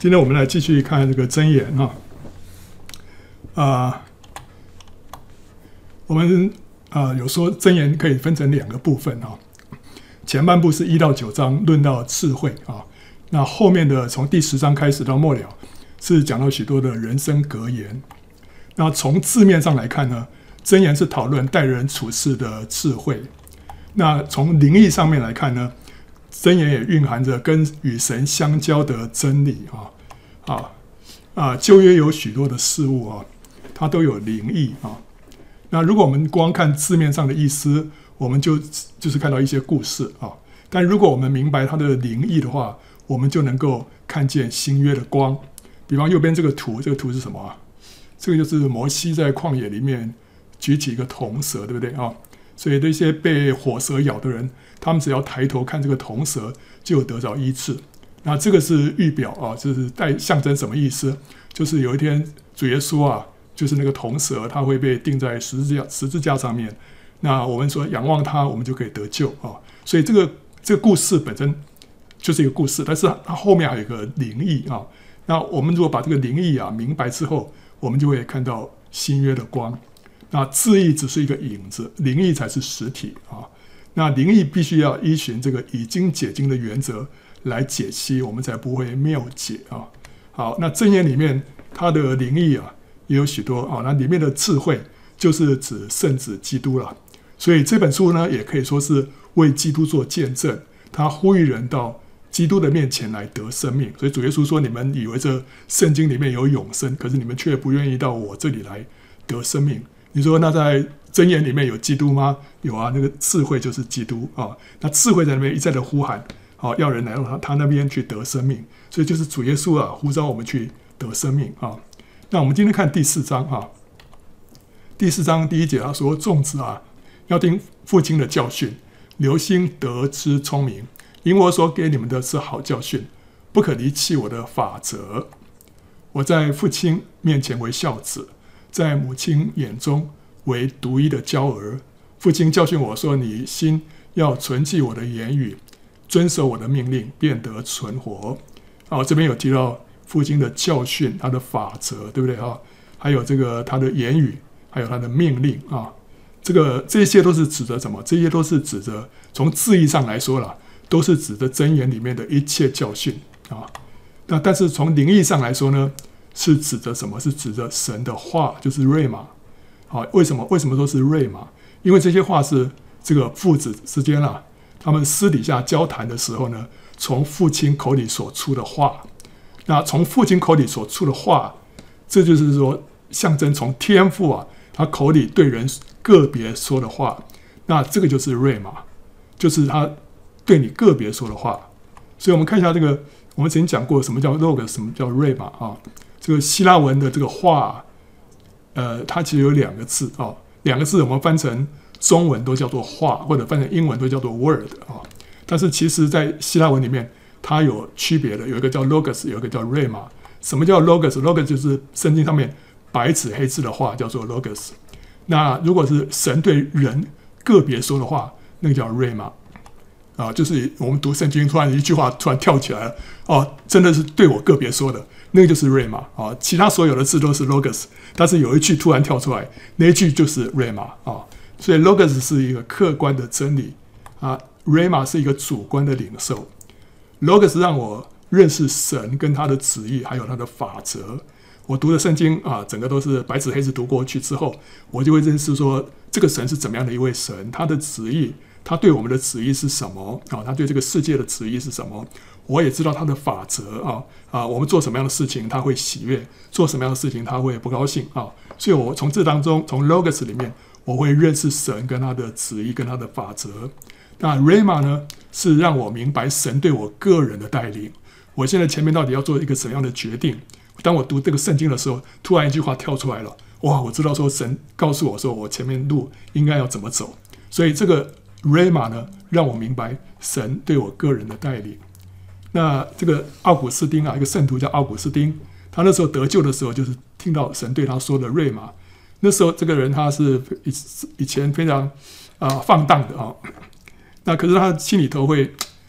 今天我们来继续看这个箴言啊，啊，我们啊有说箴言可以分成两个部分啊，前半部是一到九章论到智慧啊，那后面的从第十章开始到末了是讲到许多的人生格言。那从字面上来看呢，箴言是讨论待人处事的智慧。那从灵意上面来看呢，箴言也蕴含着跟与神相交的真理啊啊啊！旧约有许多的事物啊，它都有灵意啊。那如果我们光看字面上的意思，我们就就是看到一些故事啊。但如果我们明白它的灵意的话，我们就能够看见新约的光。比方右边这个图，这个图是什么啊？这个就是摩西在旷野里面举起一个铜蛇，对不对啊？所以那些被火蛇咬的人，他们只要抬头看这个铜蛇，就得着医治。那这个是预表啊，就是带象征什么意思？就是有一天主耶稣啊，就是那个铜蛇，他会被钉在十字架十字架上面。那我们说仰望他，我们就可以得救啊。所以这个这个故事本身就是一个故事，但是它后面还有一个灵意啊。那我们如果把这个灵意啊明白之后，我们就会看到新约的光。那字意只是一个影子，灵意才是实体啊。那灵意必须要依循这个已经解经的原则来解析，我们才不会谬解啊。好，那正言里面它的灵意啊也有许多啊。那里面的智慧就是指圣子基督了。所以这本书呢也可以说是为基督做见证，他呼吁人到基督的面前来得生命。所以主耶稣说：“你们以为这圣经里面有永生，可是你们却不愿意到我这里来得生命。”你说那在箴言里面有基督吗？有啊，那个智慧就是基督啊。那智慧在那边一再的呼喊，好要人来到他他那边去得生命，所以就是主耶稣啊呼召我们去得生命啊。那我们今天看第四章啊，第四章第一节他说：众子啊，要听父亲的教训，留心得之聪明，因我所给你们的是好教训，不可离弃我的法则。我在父亲面前为孝子。在母亲眼中为独一的娇儿，父亲教训我说：“你心要存记我的言语，遵守我的命令，便得存活。”啊，这边有提到父亲的教训，他的法则，对不对哈？还有这个他的言语，还有他的命令啊，这个这些都是指的什么？这些都是指着从字义上来说啦，都是指的箴言里面的一切教训啊。那但是从灵意上来说呢？是指着什么？是指着神的话，就是瑞玛。好，为什么？为什么说是瑞玛？因为这些话是这个父子之间啊，他们私底下交谈的时候呢，从父亲口里所出的话。那从父亲口里所出的话，这就是说象征从天父啊，他口里对人个别说的话。那这个就是瑞玛，就是他对你个别说的话。所以我们看一下这个，我们曾经讲过什么叫 log，什么叫瑞玛啊？这个希腊文的这个话，呃，它其实有两个字啊，两个字我们翻成中文都叫做话，或者翻成英文都叫做 word 啊。但是其实，在希腊文里面，它有区别的，有一个叫 logos，有一个叫 rhema。什么叫 logos？logos 就是圣经上面白纸黑字的话，叫做 logos。那如果是神对人个别说的话，那个叫 rhema。啊，就是我们读圣经，突然一句话突然跳起来了，哦，真的是对我个别说的，那个就是 rhema 啊。其他所有的字都是 logos，但是有一句突然跳出来，那一句就是 rhema 啊。所以 logos 是一个客观的真理啊，rhema 是一个主观的领受。logos 让我认识神跟他的旨意，还有他的法则。我读的圣经啊，整个都是白纸黑字读过去之后，我就会认识说，这个神是怎么样的一位神，他的旨意。他对我们的旨意是什么啊？他对这个世界的旨意是什么？我也知道他的法则啊啊！我们做什么样的事情他会喜悦，做什么样的事情他会不高兴啊？所以，我从这当中，从 Logos 里面，我会认识神跟他的旨意跟他的法则。那 rama 呢，是让我明白神对我个人的带领。我现在前面到底要做一个怎样的决定？当我读这个圣经的时候，突然一句话跳出来了，哇！我知道说神告诉我说，我前面路应该要怎么走。所以这个。rama 呢，让我明白神对我个人的带领。那这个奥古斯丁啊，一个圣徒叫奥古斯丁，他那时候得救的时候，就是听到神对他说的瑞玛。那时候这个人他是以以前非常啊、放荡的啊，那可是他心里头会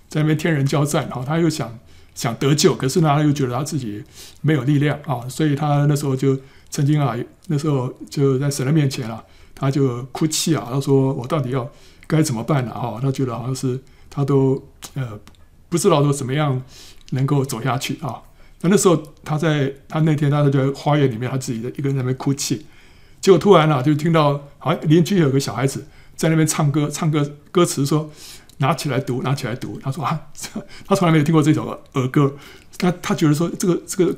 在那边天人交战啊，他又想想得救，可是呢，他又觉得他自己没有力量啊，所以他那时候就曾经啊，那时候就在神的面前啊，他就哭泣啊，他说：“我到底要该怎么办呢？”哈，他觉得好像是他都呃不知道说怎么样能够走下去啊。那那时候他在他那天他就在花园里面，他自己一个人在那边哭泣，结果突然啊，就听到好像邻居有个小孩子在那边唱歌，唱歌歌词说。拿起来读，拿起来读。他说啊，他从来没有听过这首儿歌。他他觉得说这个这个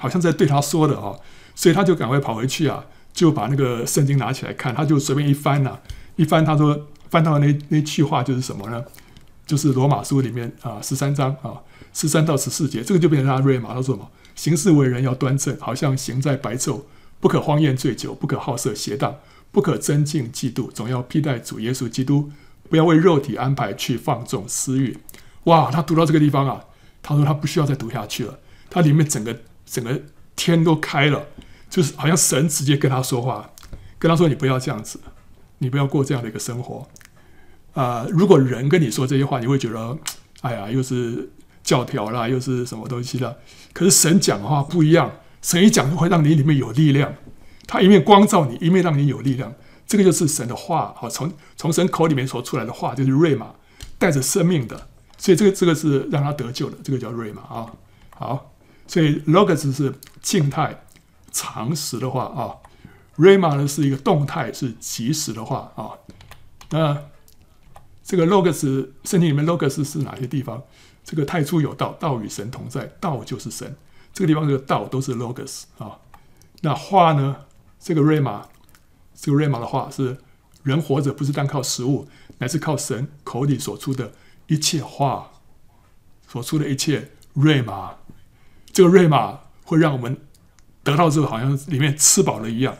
好像在对他说的啊，所以他就赶快跑回去啊，就把那个圣经拿起来看。他就随便一翻呐、一翻他说翻到那那句话就是什么呢？就是罗马书里面啊十三章啊十三到十四节，这个就变成他瑞玛。他说什么？行事为人要端正，好像行在白昼，不可荒宴醉酒，不可好色邪荡，不可争竞嫉妒，总要披戴主耶稣基督。不要为肉体安排去放纵私欲。哇！他读到这个地方啊，他说他不需要再读下去了。他里面整个整个天都开了，就是好像神直接跟他说话，跟他说：“你不要这样子，你不要过这样的一个生活。”啊，如果人跟你说这些话，你会觉得，哎呀，又是教条啦，又是什么东西啦。可是神讲的话不一样，神一讲就会让你里面有力量，他一面光照你，一面让你有力量。这个就是神的话，好，从从神口里面说出来的话，就是瑞玛，带着生命的，所以这个这个是让他得救的，这个叫瑞玛啊。好，所以 logos 是静态、常识的话啊，瑞玛呢是一个动态、是即时的话啊。那这个 logos 圣经里面 logos 是哪些地方？这个太初有道，道与神同在，道就是神。这个地方这个道都是 logos 啊。那话呢？这个瑞玛。这个瑞玛的话是：人活着不是单靠食物，乃是靠神口里所出的一切话，所出的一切瑞玛。这个瑞玛会让我们得到之后，好像里面吃饱了一样。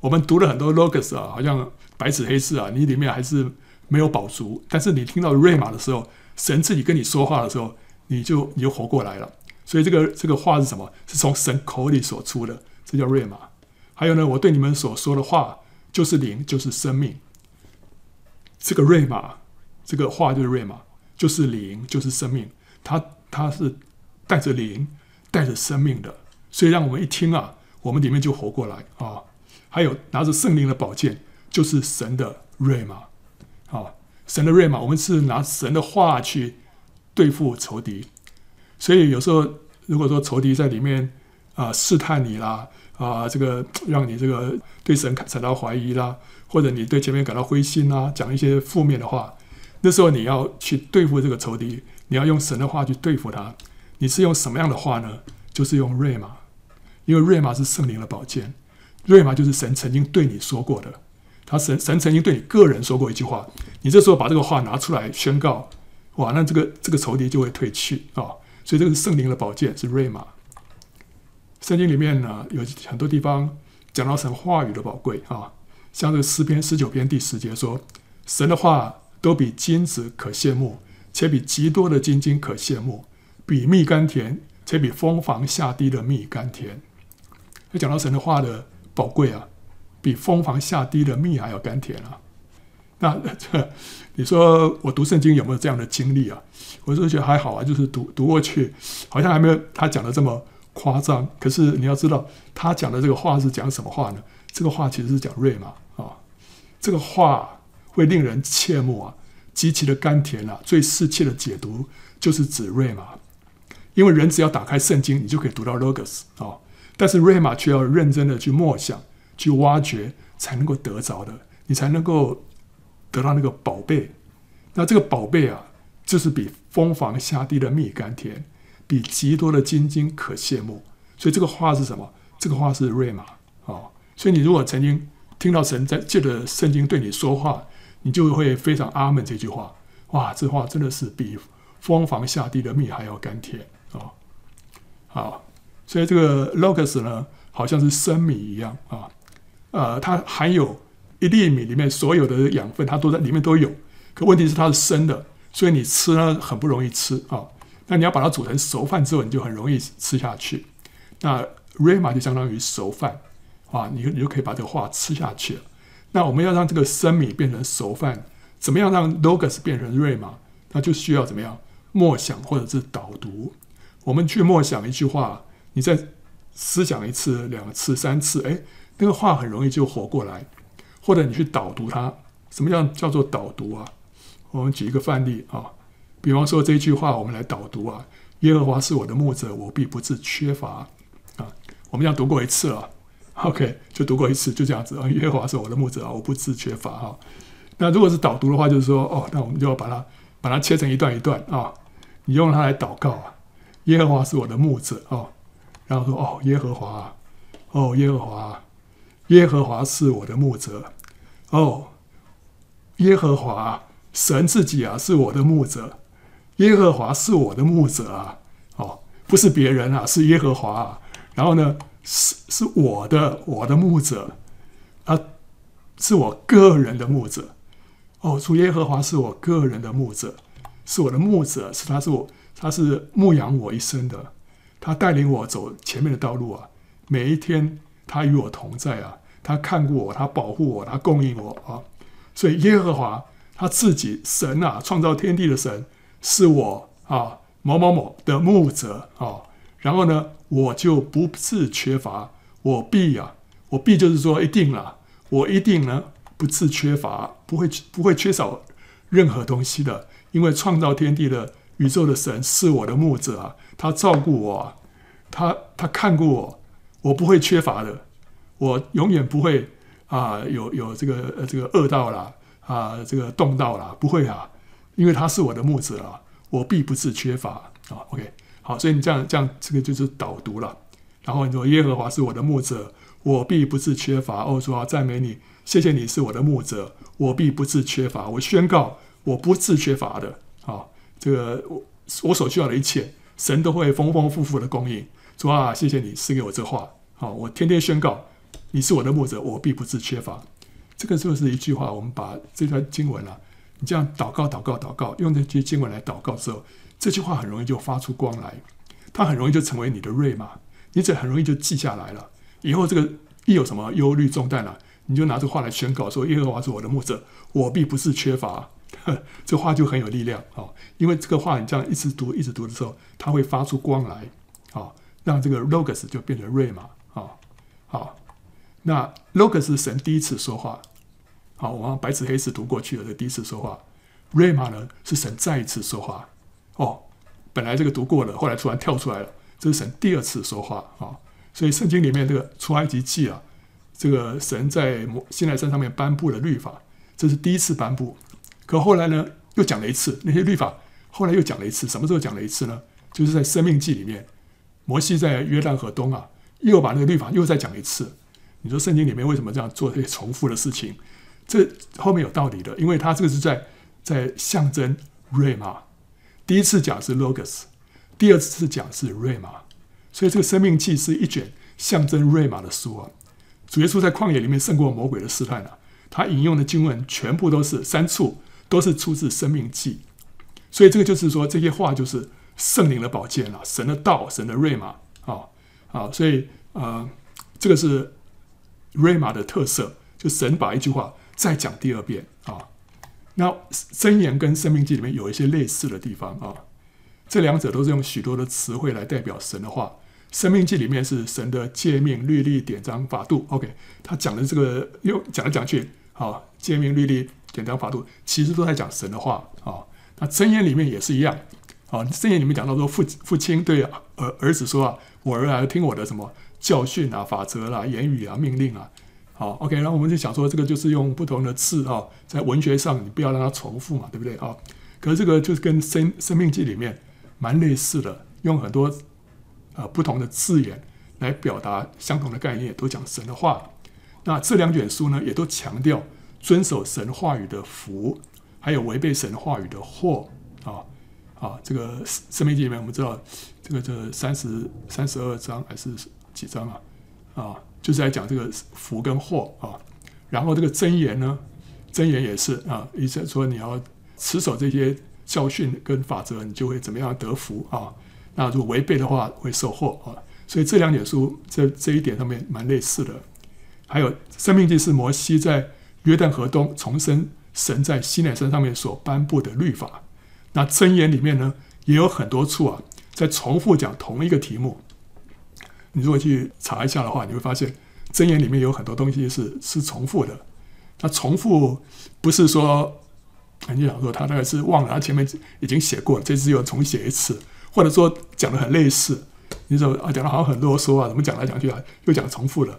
我们读了很多 logos 啊，好像白纸黑字啊，你里面还是没有饱足。但是你听到瑞玛的时候，神自己跟你说话的时候，你就你就活过来了。所以这个这个话是什么？是从神口里所出的，这叫瑞玛。还有呢，我对你们所说的话就是灵，就是生命。这个瑞玛，这个话就是瑞玛，就是灵，就是生命。它它是带着灵，带着生命的，所以让我们一听啊，我们里面就活过来啊。还有拿着圣灵的宝剑，就是神的瑞玛，神的瑞玛。我们是拿神的话去对付仇敌，所以有时候如果说仇敌在里面啊试探你啦。啊，这个 让你这个对神感到怀疑啦，或者你对前面感到灰心啦，讲一些负面的话，那时候你要去对付这个仇敌，你要用神的话去对付他。你是用什么样的话呢？就是用瑞玛，因为瑞玛是圣灵的宝剑，瑞玛就是神曾经对你说过的，他神神曾经对你个人说过一句话，你这时候把这个话拿出来宣告，哇，那这个这个仇敌就会退去啊，所以这个是圣灵的宝剑，是瑞玛。圣经里面呢，有很多地方讲到神话语的宝贵啊，像这个诗篇十九篇第十节说：“神的话都比金子可羡慕，且比极多的金金可羡慕，比蜜甘甜，且比蜂房下滴的蜜甘甜。”就讲到神的话的宝贵啊，比蜂房下滴的蜜还要甘甜啊。那这你说我读圣经有没有这样的经历啊？我是觉得还好啊，就是读读过去，好像还没有他讲的这么。夸张，可是你要知道，他讲的这个话是讲什么话呢？这个话其实是讲瑞玛啊，这个话会令人切慕啊，极其的甘甜啊，最适切的解读就是指瑞玛，因为人只要打开圣经，你就可以读到 logos 啊，但是瑞玛却要认真的去默想、去挖掘，才能够得着的，你才能够得到那个宝贝。那这个宝贝啊，就是比蜂房下滴的蜜甘甜。比极多的金金可羡慕，所以这个话是什么？这个话是瑞玛啊。所以你如果曾经听到神在借着圣经对你说话，你就会非常阿门这句话。哇，这话真的是比蜂房下滴的蜜还要甘甜啊！好，所以这个 logos 呢，好像是生米一样啊。呃，它含有一粒米里面所有的养分，它都在里面都有。可问题是它是生的，所以你吃呢很不容易吃啊。那你要把它煮成熟饭之后，你就很容易吃下去。那 Rhema 就相当于熟饭，啊，你你就可以把这个话吃下去了。那我们要让这个生米变成熟饭，怎么样让 Logos 变成 Rhema？那就需要怎么样默想或者是导读。我们去默想一句话，你再思想一次、两次、三次，哎，那个话很容易就活过来。或者你去导读它，什么叫叫做导读啊？我们举一个范例啊，比方说这一句话，我们来导读啊：耶和华是我的牧者，我必不致缺乏啊。我们要读过一次了，OK，就读过一次，就这样子啊。耶和华是我的牧者啊，我不致缺乏哈。那如果是导读的话，就是说哦，那我们就要把它把它切成一段一段啊。你用它来祷告啊。耶和华是我的牧者哦，然后说哦，耶和华，哦，耶和华，耶和华是我的牧者，哦，耶和华，神自己啊是我的牧者，耶和华是我的牧者啊，哦，不是别人啊，是耶和华啊。然后呢，是是我的我的牧者。啊，是我个人的牧者，哦，主耶和华是我个人的牧者，是我的牧者，是他是我。他是牧养我一生的，他带领我走前面的道路啊，每一天他与我同在啊，他看过我，他保护我，他供应我啊，所以耶和华他自己神啊，创造天地的神是我啊某某某的牧者啊，然后呢，我就不致缺乏，我必啊，我必就是说一定了，我一定呢不致缺乏，不会不会缺少任何东西的，因为创造天地的。宇宙的神是我的牧者啊，他照顾我啊，他他看过我，我不会缺乏的，我永远不会啊有有这个呃这个饿到了啊这个冻到了，不会啊，因为他是我的牧者啊，我必不是缺乏啊。OK，好，所以你这样这样这个就是导读了，然后你说耶和华是我的牧者，我必不是缺乏。哦，说啊赞美你，谢谢你是我的牧者，我必不是缺乏。我宣告我不是缺乏的啊。这个我我所需要的一切，神都会丰丰富富的供应。主啊，谢谢你赐给我这话。好，我天天宣告，你是我的牧者，我必不致缺乏。这个就是一句话。我们把这段经文啊，你这样祷告、祷告、祷告，用这句经文来祷告之后，这句话很容易就发出光来，它很容易就成为你的钥码，你这很容易就记下来了。以后这个一有什么忧虑重担了，你就拿这话来宣告，说耶和华是我的牧者，我必不致缺乏。这话就很有力量啊，因为这个话你这样一直读一直读的时候，它会发出光来啊，让这个 logos 就变成钥码啊。好，那 logos 是神第一次说话，好，我们白纸黑字读过去了，这第一次说话。钥码呢是神再一次说话哦，本来这个读过了，后来突然跳出来了，这是神第二次说话啊。所以圣经里面这个出埃及记啊，这个神在摩西奈山上面颁布了律法，这是第一次颁布。可后来呢，又讲了一次那些律法。后来又讲了一次，什么时候讲了一次呢？就是在《生命记》里面，摩西在约旦河东啊，又把那个律法又再讲一次。你说圣经里面为什么这样做这些重复的事情？这后面有道理的，因为他这个是在在象征瑞玛。第一次讲是 logos，第二次讲是瑞玛，所以这个《生命记》是一卷象征瑞玛的书啊。主耶稣在旷野里面胜过魔鬼的试探啊。他引用的经文全部都是三处，都是出自《生命记》，所以这个就是说，这些话就是圣灵的宝剑了，神的道，神的瑞玛啊啊，所以呃，这个是瑞玛的特色，就神把一句话再讲第二遍啊。那箴言跟《生命记》里面有一些类似的地方啊，这两者都是用许多的词汇来代表神的话。《生命记》里面是神的诫命、律例、典章、法度。OK，他讲的这个又讲来讲去，好，诫命、律例、典章、法度，其实都在讲神的话啊。那箴言里面也是一样啊。箴言里面讲到说，父父亲对儿儿子说啊，我儿啊，听我的什么教训啊、法则啦、言语啊、命令啊。好，OK，然后我们就想说，这个就是用不同的字啊，在文学上你不要让它重复嘛，对不对啊？可是这个就是跟《生生命记》里面蛮类似的，用很多。呃，不同的字眼来表达相同的概念，都讲神的话。那这两卷书呢，也都强调遵守神话语的福，还有违背神话语的祸啊啊！这个《生命记》里面，我们知道这个这三十三十二章还是几章啊？啊，就是在讲这个福跟祸啊。然后这个箴言呢，箴言也是啊，意思说你要持守这些教训跟法则，你就会怎么样得福啊。那如果违背的话，会受祸啊！所以这两点书在这一点上面蛮类似的。还有《生命记》是摩西在约旦河东重申神在西奈山上面所颁布的律法。那箴言里面呢，也有很多处啊，在重复讲同一个题目。你如果去查一下的话，你会发现箴言里面有很多东西是是重复的。那重复不是说，你想说他大概是忘了，他前面已经写过了，这次又重写一次，或者说讲的很类似。你说啊，讲的好像很啰嗦啊，怎么讲来讲去啊，又讲重复了。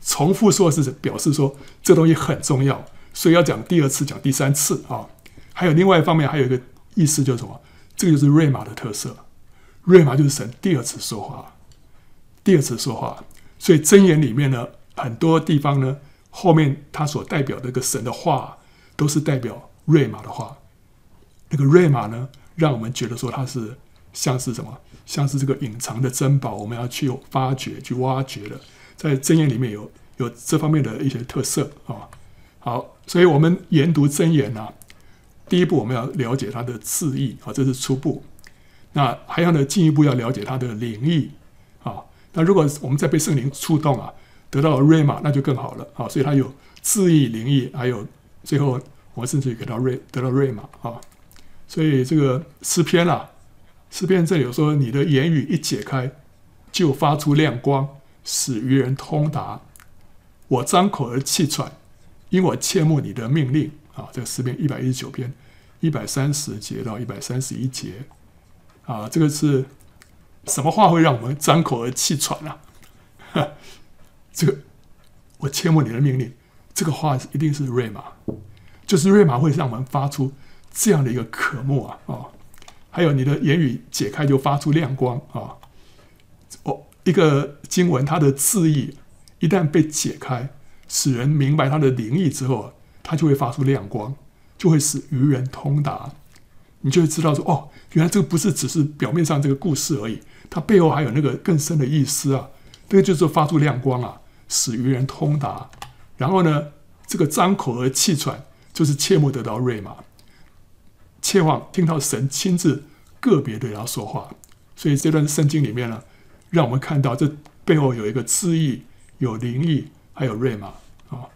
重复说是表示说这东西很重要，所以要讲第二次，讲第三次啊。还有另外一方面，还有一个意思就是什么？这个就是瑞玛的特色。瑞玛就是神第二次说话。第二次说话，所以箴言里面呢，很多地方呢，后面它所代表的这个神的话，都是代表瑞玛的话。那个瑞玛呢，让我们觉得说它是像是什么？像是这个隐藏的珍宝，我们要去发掘、去挖掘的。在箴言里面有有这方面的一些特色啊。好，所以我们研读箴言呢，第一步我们要了解它的字义啊，这是初步。那还要呢，进一步要了解它的灵意。那如果我们再被圣灵触动啊，得到瑞玛，那就更好了啊！所以它有字义、灵意，还有最后我们甚至于给到瑞，得到瑞玛啊！所以这个诗篇啊，诗篇这里有说：“你的言语一解开，就发出亮光，使愚人通达。我张口而气喘，因我切慕你的命令啊！”这个诗篇一百一十九篇一百三十节到一百三十一节啊，这个是。什么话会让我们张口而气喘呢？啊？这个我切莫你的命令，这个话一定是瑞玛，就是瑞玛会让我们发出这样的一个渴慕啊啊！还有你的言语解开就发出亮光啊！哦，一个经文它的字义一旦被解开，使人明白它的灵意之后，它就会发出亮光，就会使愚人通达。你就会知道说哦，原来这个不是只是表面上这个故事而已。它背后还有那个更深的意思啊，这个就是发出亮光啊，使愚人通达。然后呢，这个张口而气喘，就是切莫得到瑞玛，切望听到神亲自个别对他说话。所以这段圣经里面呢，让我们看到这背后有一个字意，有灵意，还有瑞玛啊。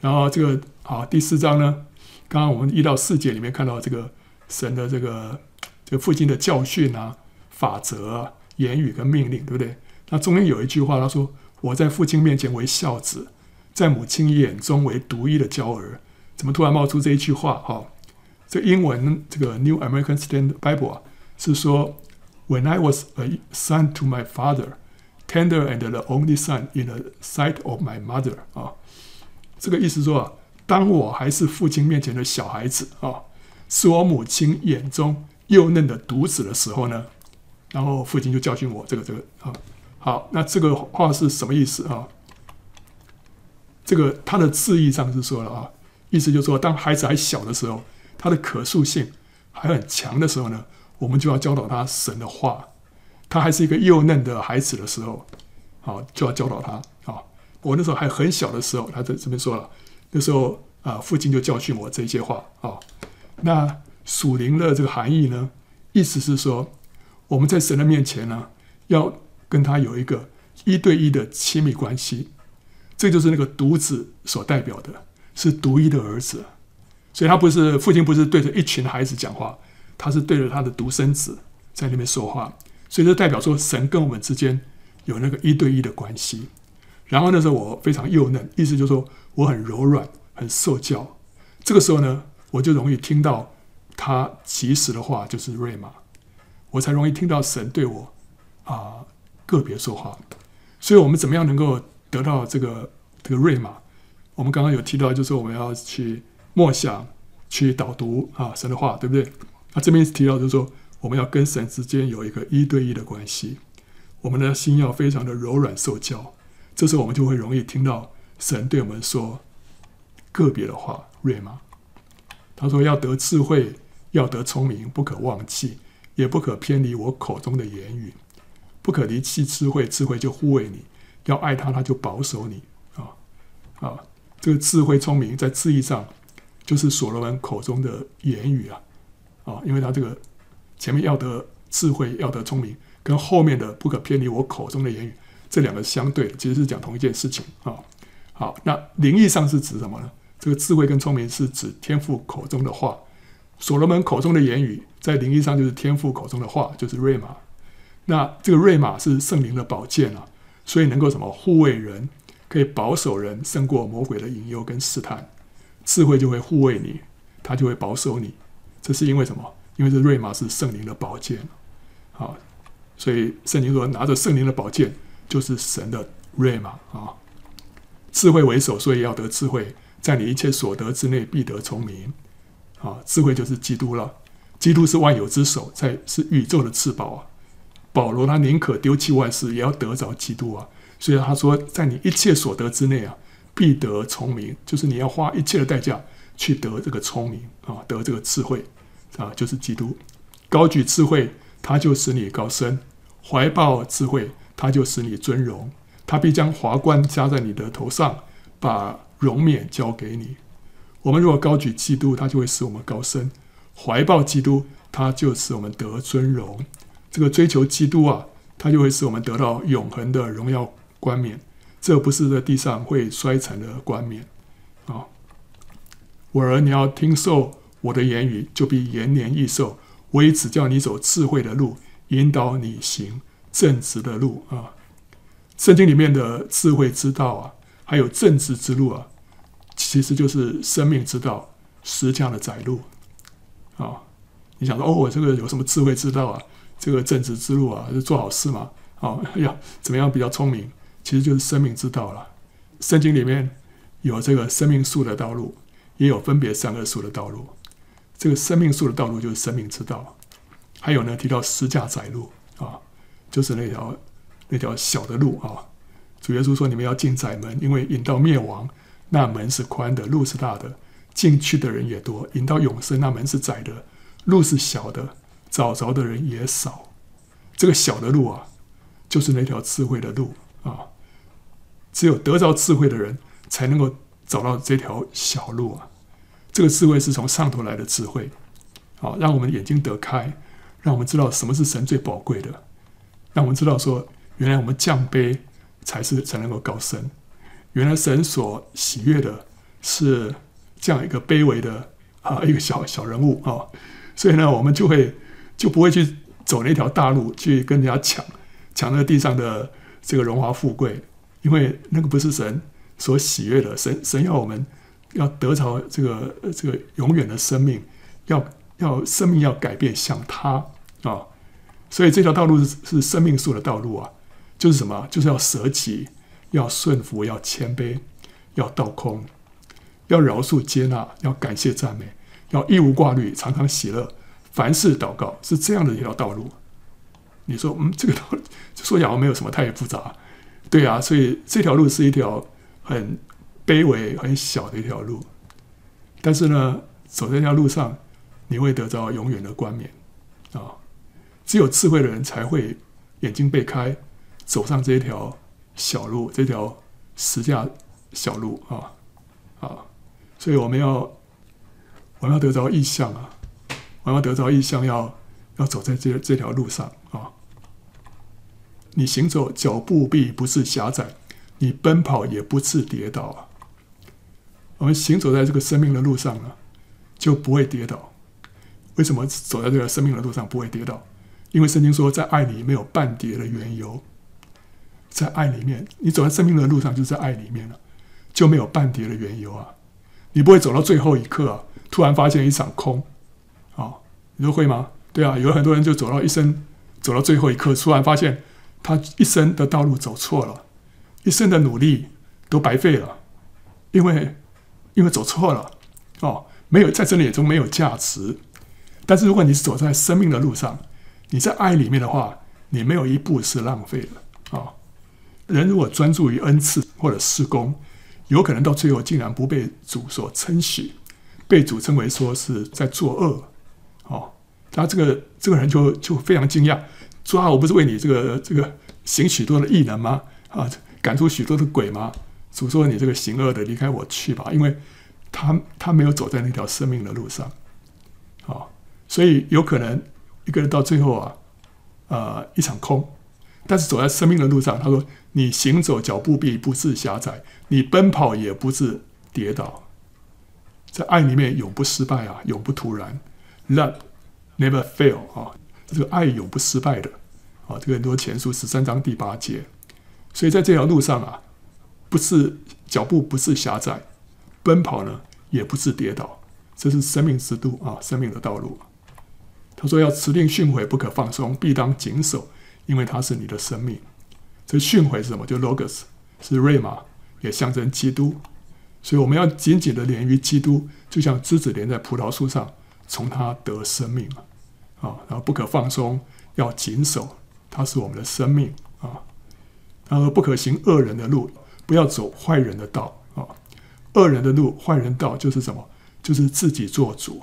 然后这个好，第四章呢，刚刚我们一到四节里面看到这个神的这个这个父亲的教训啊。法则、言语跟命令，对不对？那中间有一句话，他说：“我在父亲面前为孝子，在母亲眼中为独一的娇儿。”怎么突然冒出这一句话？哈，这英文这个 New American Standard Bible 啊，是说：“When I was a son to my father, tender and the only son in the sight of my mother。”啊，这个意思说啊，当我还是父亲面前的小孩子啊，是我母亲眼中幼嫩的独子的时候呢。然后父亲就教训我，这个这个啊，好，那这个话是什么意思啊？这个他的字义上是说了啊，意思就是说，当孩子还小的时候，他的可塑性还很强的时候呢，我们就要教导他神的话。他还是一个幼嫩的孩子的时候，好，就要教导他啊。我那时候还很小的时候，他在这边说了，那时候啊，父亲就教训我这些话啊。那属灵的这个含义呢，意思是说。我们在神的面前呢，要跟他有一个一对一的亲密关系，这就是那个独子所代表的，是独一的儿子，所以他不是父亲，不是对着一群孩子讲话，他是对着他的独生子在那边说话，所以这代表说神跟我们之间有那个一对一的关系。然后那时候我非常幼嫩，意思就是说我很柔软，很受教，这个时候呢，我就容易听到他及时的话，就是瑞玛。我才容易听到神对我啊个别说话，所以我们怎么样能够得到这个这个瑞玛？我们刚刚有提到，就是我们要去默想、去导读啊神的话，对不对？那这边提到就是说，我们要跟神之间有一个一对一的关系，我们的心要非常的柔软受教，这时候我们就会容易听到神对我们说个别的话，瑞玛。他说要得智慧，要得聪明，不可忘记。也不可偏离我口中的言语，不可离弃智慧，智慧就护卫你；要爱他，他就保守你。啊啊，这个智慧聪明在字义上就是所罗门口中的言语啊啊，因为他这个前面要得智慧，要得聪明，跟后面的不可偏离我口中的言语，这两个相对，其实是讲同一件事情啊。好，那灵意上是指什么呢？这个智慧跟聪明是指天赋口中的话。所罗门口中的言语，在灵意上就是天父口中的话，就是瑞玛。那这个瑞玛是圣灵的宝剑啊，所以能够什么护卫人，可以保守人胜过魔鬼的引诱跟试探。智慧就会护卫你，他就会保守你。这是因为什么？因为这瑞玛是圣灵的宝剑。好，所以圣经说拿着圣灵的宝剑就是神的瑞玛啊。智慧为首，所以要得智慧，在你一切所得之内必得聪明。啊，智慧就是基督了。基督是万有之首，在是宇宙的至宝啊。保罗他宁可丢弃万事，也要得着基督啊。所以他说，在你一切所得之内啊，必得聪明，就是你要花一切的代价去得这个聪明啊，得这个智慧啊，就是基督。高举智慧，他就使你高升；怀抱智慧，他就使你尊荣。他必将华冠加在你的头上，把荣冕交给你。我们如果高举基督，他就会使我们高升；怀抱基督，他就使我们得尊荣。这个追求基督啊，他就会使我们得到永恒的荣耀冠冕。这不是在地上会衰残的冠冕啊！我儿，你要听受我的言语，就必延年益寿。我已指教你走智慧的路，引导你行正直的路啊！圣经里面的智慧之道啊，还有正直之路啊，其实就是生命之道，实际的窄路啊！你想说哦，我这个有什么智慧之道啊？这个正直之路啊，是做好事嘛？啊，要怎么样比较聪明？其实就是生命之道了。圣经里面有这个生命树的道路，也有分别善恶树的道路。这个生命树的道路就是生命之道。还有呢，提到十架窄路啊，就是那条那条小的路啊。主耶稣说：“你们要进窄门，因为引到灭亡，那门是宽的，路是大的，进去的人也多；引到永生，那门是窄的，路是小的。”找着的人也少，这个小的路啊，就是那条智慧的路啊。只有得着智慧的人，才能够找到这条小路啊。这个智慧是从上头来的智慧，好，让我们眼睛得开，让我们知道什么是神最宝贵的，让我们知道说，原来我们降卑才是才能够高升。原来神所喜悦的是这样一个卑微的啊一个小小人物啊，所以呢，我们就会。就不会去走那条大路，去跟人家抢抢那个地上的这个荣华富贵，因为那个不是神所喜悦的。神神要我们要得着这个这个永远的生命，要要生命要改变，像他啊。所以这条道路是是生命树的道路啊，就是什么？就是要舍己，要顺服，要谦卑，要倒空，要饶恕接纳，要感谢赞美，要一无挂虑，常常喜乐。凡事祷告是这样的一条道路，你说，嗯，这个道路说讲没有什么太复杂，对啊，所以这条路是一条很卑微、很小的一条路，但是呢，走在这条路上，你会得到永远的冠冕啊！只有智慧的人才会眼睛被开，走上这一条小路，这条十架小路啊啊！所以我们要，我们要得着意象啊！我们要得着意象，要要走在这这条路上啊！你行走脚步必不致狭窄，你奔跑也不致跌倒啊！我们行走在这个生命的路上呢，就不会跌倒。为什么走在这个生命的路上不会跌倒？因为圣经说，在爱里没有半跌的缘由。在爱里面，你走在生命的路上，就在爱里面了，就没有半跌的缘由啊！你不会走到最后一刻啊，突然发现一场空啊。你说会吗？对啊，有很多人就走到一生，走到最后一刻，突然发现他一生的道路走错了，一生的努力都白费了，因为因为走错了哦，没有在这里也就没有价值。但是如果你是走在生命的路上，你在爱里面的话，你没有一步是浪费的、人如果专注于恩赐或者施工，有可能到最后竟然不被主所称许，被主称为说是在作恶。哦，他这个这个人就就非常惊讶，说啊，我不是为你这个这个行许多的异能吗？啊，赶出许多的鬼吗？主说你这个行恶的，离开我去吧，因为他他没有走在那条生命的路上，哦，所以有可能一个人到最后啊，呃，一场空，但是走在生命的路上，他说你行走脚步必不致狭窄，你奔跑也不致跌倒，在爱里面永不失败啊，永不突然。Love never fail 啊，这个爱永不失败的啊，这个很多前书十三章第八节。所以在这条路上啊，不是脚步不是狭窄，奔跑呢也不是跌倒，这是生命之路啊，生命的道路。他说要持定训诲，不可放松，必当谨守，因为它是你的生命。这训诲是什么？就 Logos 是瑞玛也象征基督。所以我们要紧紧的连于基督，就像枝子连在葡萄树上，从它得生命啊！啊然后不可放松，要谨守，它是我们的生命啊！然后不可行恶人的路，不要走坏人的道啊！恶人的路、坏人道就是什么？就是自己做主。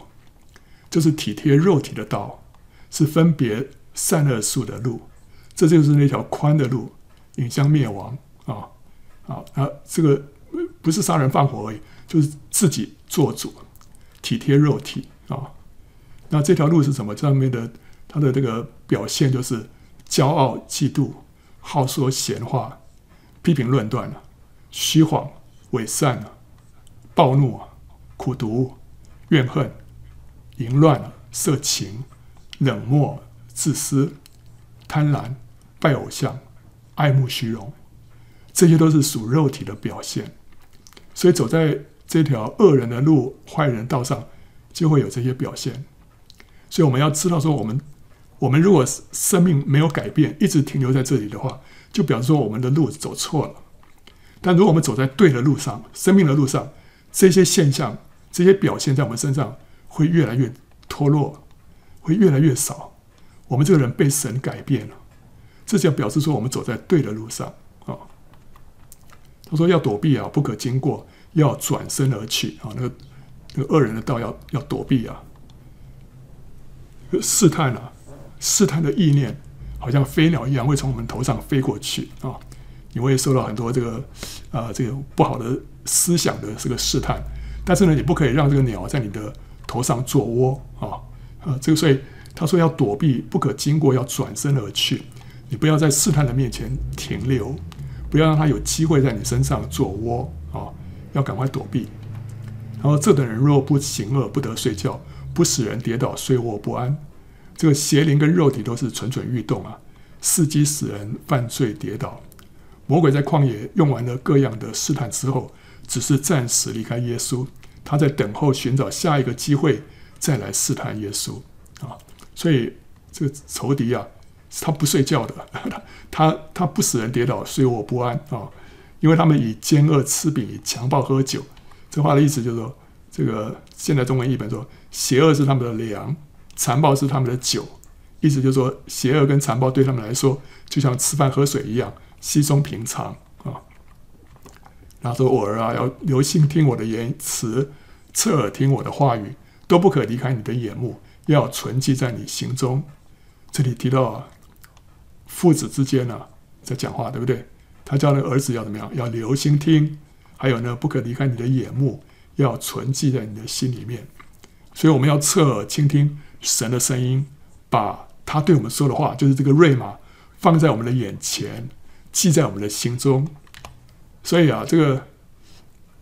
就是体贴肉体的道，是分别善恶树的路，这就是那条宽的路，引向灭亡啊啊！啊，这个不是杀人放火而已，就是自己做主，体贴肉体啊。那这条路是什么？上面的它的这个表现就是骄傲、嫉妒、好说闲话、批评论断了、虚谎、伪善了、暴怒、苦毒、怨恨。淫乱、色情、冷漠、自私、贪婪、拜偶像、爱慕虚荣，这些都是属肉体的表现。所以走在这条恶人的路、坏人道上，就会有这些表现。所以我们要知道，说我们我们如果生命没有改变，一直停留在这里的话，就表示说我们的路走错了。但如果我们走在对的路上，生命的路上，这些现象、这些表现在我们身上。会越来越脱落，会越来越少。我们这个人被神改变了，这就表示说我们走在对的路上啊。他说要躲避啊，不可经过，要转身而去啊。那个那个恶人的道要要躲避啊。试探啊，试探的意念好像飞鸟一样，会从我们头上飞过去啊。你会受到很多这个啊这个不好的思想的这个试探，但是呢，你不可以让这个鸟在你的。头上做窝啊，呃，这个所以他说要躲避，不可经过，要转身而去。你不要在试探的面前停留，不要让他有机会在你身上做窝啊，要赶快躲避。然后这等人若不行恶，不得睡觉，不使人跌倒，睡卧不安。这个邪灵跟肉体都是蠢蠢欲动啊，伺机使人犯罪跌倒。魔鬼在旷野用完了各样的试探之后，只是暂时离开耶稣。他在等候寻找下一个机会，再来试探耶稣啊！所以这个仇敌啊，他不睡觉的，他他不使人跌倒，睡卧不安啊！因为他们以奸恶吃饼，以强暴喝酒。这话的意思就是说，这个现在中文译本说，邪恶是他们的粮，残暴是他们的酒。意思就是说，邪恶跟残暴对他们来说，就像吃饭喝水一样，稀松平常。他说：“我儿啊，要留心听我的言辞，侧耳听我的话语，都不可离开你的眼目，要存记在你心中。”这里提到啊，父子之间呢、在讲话，对不对？他叫那个儿子要怎么样？要留心听，还有呢，不可离开你的眼目，要存记在你的心里面。所以我们要侧耳倾听神的声音，把他对我们说的话，就是这个瑞玛，放在我们的眼前，记在我们的心中。所以啊，这个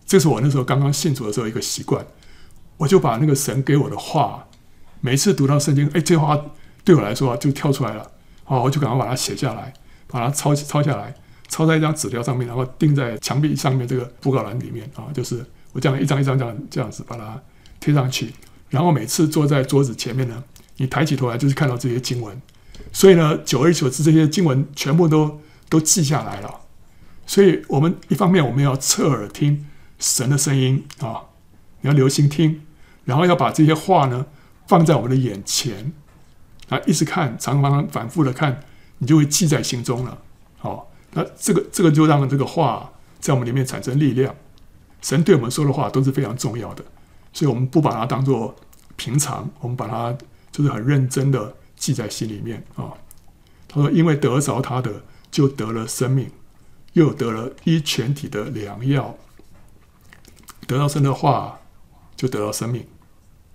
这是我那时候刚刚信主的时候一个习惯，我就把那个神给我的话，每次读到圣经，哎，这话对我来说就跳出来了，好，我就赶快把它写下来，把它抄抄下来，抄在一张纸条上面，然后钉在墙壁上面这个布告栏里面啊，就是我这样一张一张这样这样子把它贴上去，然后每次坐在桌子前面呢，你抬起头来就是看到这些经文，所以呢，久而久之，这些经文全部都都记下来了。所以，我们一方面我们要侧耳听神的声音啊，你要留心听，然后要把这些话呢放在我们的眼前啊，一直看，常常反复的看，你就会记在心中了。好，那这个这个就让这个话在我们里面产生力量。神对我们说的话都是非常重要的，所以我们不把它当做平常，我们把它就是很认真的记在心里面啊。他说：“因为得着他的，就得了生命。”又得了一全体的良药，得到神的话，就得到生命；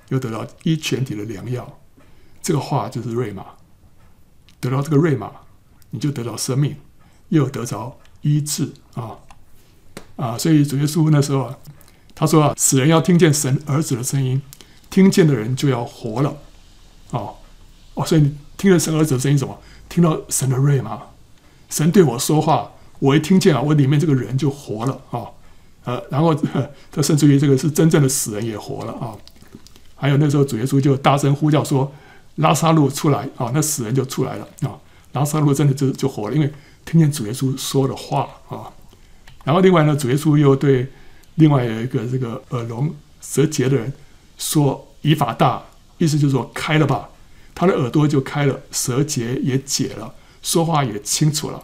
又得到一全体的良药，这个话就是瑞玛。得到这个瑞玛，你就得到生命，又得着医治啊啊！所以主耶稣那时候啊，他说啊，死人要听见神儿子的声音，听见的人就要活了哦哦，所以你听了神儿子的声音什么？听到神的瑞玛，神对我说话，我一听见啊，我里面这个人就活了啊，呃，然后 他甚至于这个是真正的死人也活了啊。还有那时候主耶稣就大声呼叫说：“拉撒路出来啊！”那死人就出来了啊，拉撒路真的就就活了，因为听见主耶稣说的话啊。然后另外呢，主耶稣又对另外有一个这个耳聋舌结的人说：“以法大”，意思就是说开了吧。他的耳朵就开了，舌结也解了，说话也清楚了。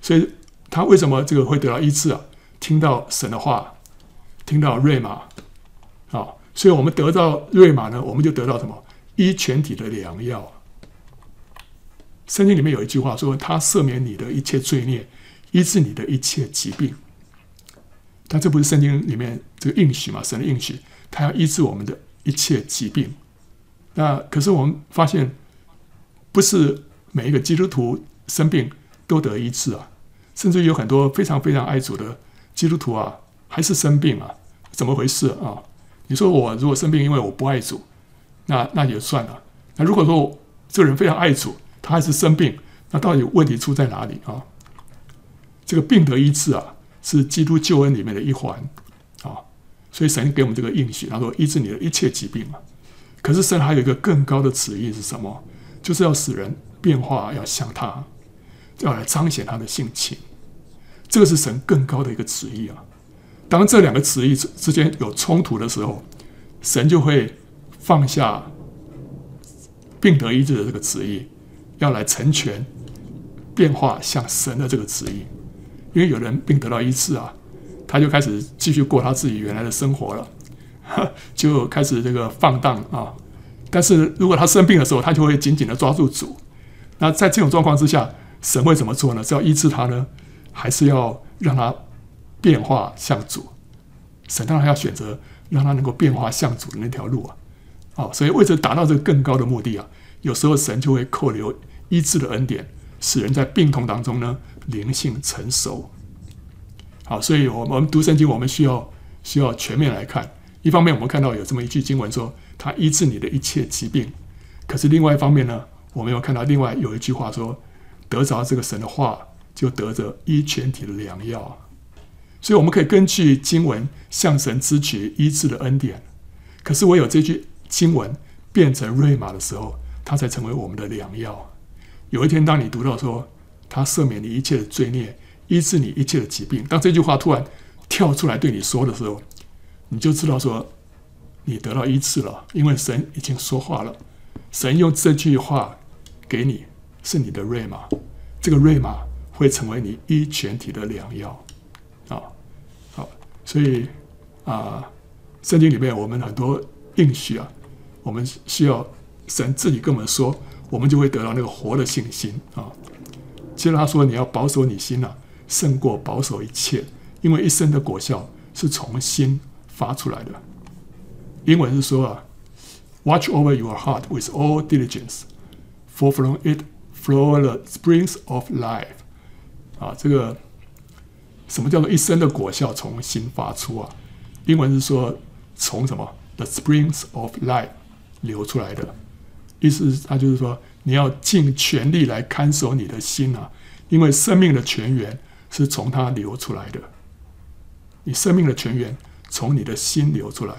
所以他为什么这个会得到医治啊？听到神的话，听到瑞玛啊，所以我们得到瑞玛呢，我们就得到什么？医全体的良药。圣经里面有一句话说：“他赦免你的一切罪孽，医治你的一切疾病。”但这不是圣经里面这个应许嘛？神的应许，他要医治我们的一切疾病。那可是我们发现，不是每一个基督徒生病都得医治啊，甚至有很多非常非常爱主的基督徒啊，还是生病啊，怎么回事啊？你说我如果生病，因为我不爱主，那那也算了。那如果说这个人非常爱主，他还是生病，那到底问题出在哪里啊？这个病得医治啊，是基督救恩里面的一环啊，所以神给我们这个应许，他说医治你的一切疾病啊。可是神还有一个更高的旨意是什么？就是要使人变化，要像他，要来彰显他的性情。这个是神更高的一个旨意啊！当这两个旨意之之间有冲突的时候，神就会放下病得医治的这个旨意，要来成全变化像神的这个旨意。因为有人病得到医治啊，他就开始继续过他自己原来的生活了。就开始这个放荡啊！但是如果他生病的时候，他就会紧紧的抓住主。那在这种状况之下，神会怎么做呢？是要医治他呢，还是要让他变化像主？神当然要选择让他能够变化像主的那条路啊！啊，所以为了达到这个更高的目的啊，有时候神就会扣留医治的恩典，使人在病痛当中呢灵性成熟。好，所以我们读圣经，我们需要需要全面来看。一方面，我们看到有这么一句经文说，他医治你的一切疾病。可是另外一方面呢，我们又看到另外有一句话说，得着这个神的话，就得着医全体的良药。所以我们可以根据经文向神支取医治的恩典。可是我有这句经文变成瑞玛的时候，它才成为我们的良药。有一天，当你读到说他赦免你一切的罪孽，医治你一切的疾病，当这句话突然跳出来对你说的时候，你就知道说，你得到医治了，因为神已经说话了。神用这句话给你，是你的瑞玛，这个瑞玛会成为你一全体的良药啊！好，所以啊，圣经里面我们很多应许啊，我们需要神自己跟我们说，我们就会得到那个活的信心啊。接着他说，你要保守你心呐、啊，胜过保守一切，因为一生的果效是从心。发出来的英文是说啊，Watch over your heart with all diligence, for from it flow the springs of life。啊，这个什么叫做一生的果效从心发出啊？英文是说从什么？The springs of life 流出来的，意思他就是说你要尽全力来看守你的心啊，因为生命的泉源是从它流出来的，你生命的泉源。从你的心流出来，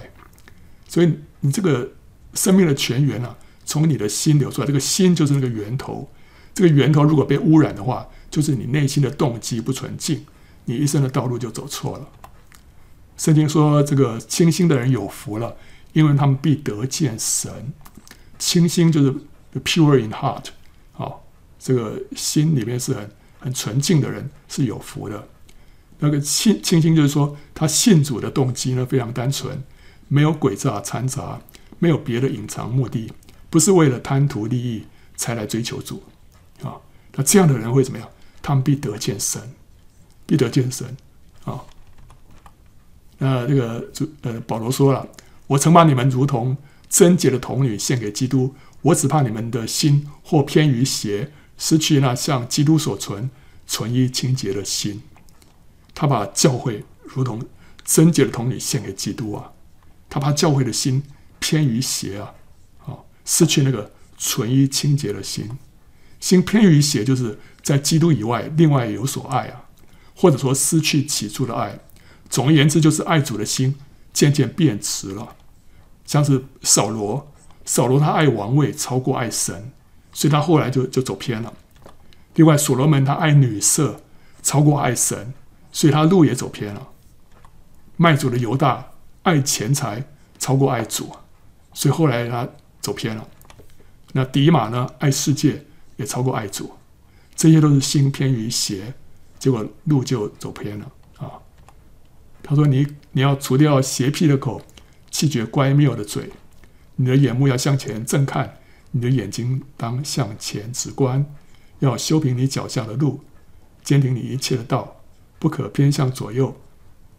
所以你这个生命的泉源啊，从你的心流出来。这个心就是那个源头，这个源头如果被污染的话，就是你内心的动机不纯净，你一生的道路就走错了。圣经说，这个清心的人有福了，因为他们必得见神。清心就是 pure in heart，好，这个心里面是很很纯净的人是有福的。那个信清心，就是说他信主的动机呢，非常单纯，没有诡诈掺杂，没有别的隐藏目的，不是为了贪图利益才来追求主啊。那这样的人会怎么样？他们必得见神，必得见神啊。那这个主呃保罗说了：“我曾把你们如同贞洁的童女献给基督，我只怕你们的心或偏于邪，失去那像基督所存纯一清洁的心。”他把教会如同贞洁的童女献给基督啊，他把教会的心偏于邪啊，啊，失去那个纯一清洁的心。心偏于邪，就是在基督以外，另外有所爱啊，或者说失去起初的爱。总而言之，就是爱主的心渐渐变迟了。像是扫罗，扫罗他爱王位超过爱神，所以他后来就就走偏了。另外，所罗门他爱女色超过爱神，所以他路也走偏了。卖主的犹大爱钱财超过爱主，所以后来他走偏了。那底马呢，爱世界。也超过爱主，这些都是心偏于邪，结果路就走偏了啊。他说你：“你你要除掉邪僻的口，气绝乖谬的嘴，你的眼目要向前正看，你的眼睛当向前直观，要修平你脚下的路，坚定你一切的道，不可偏向左右，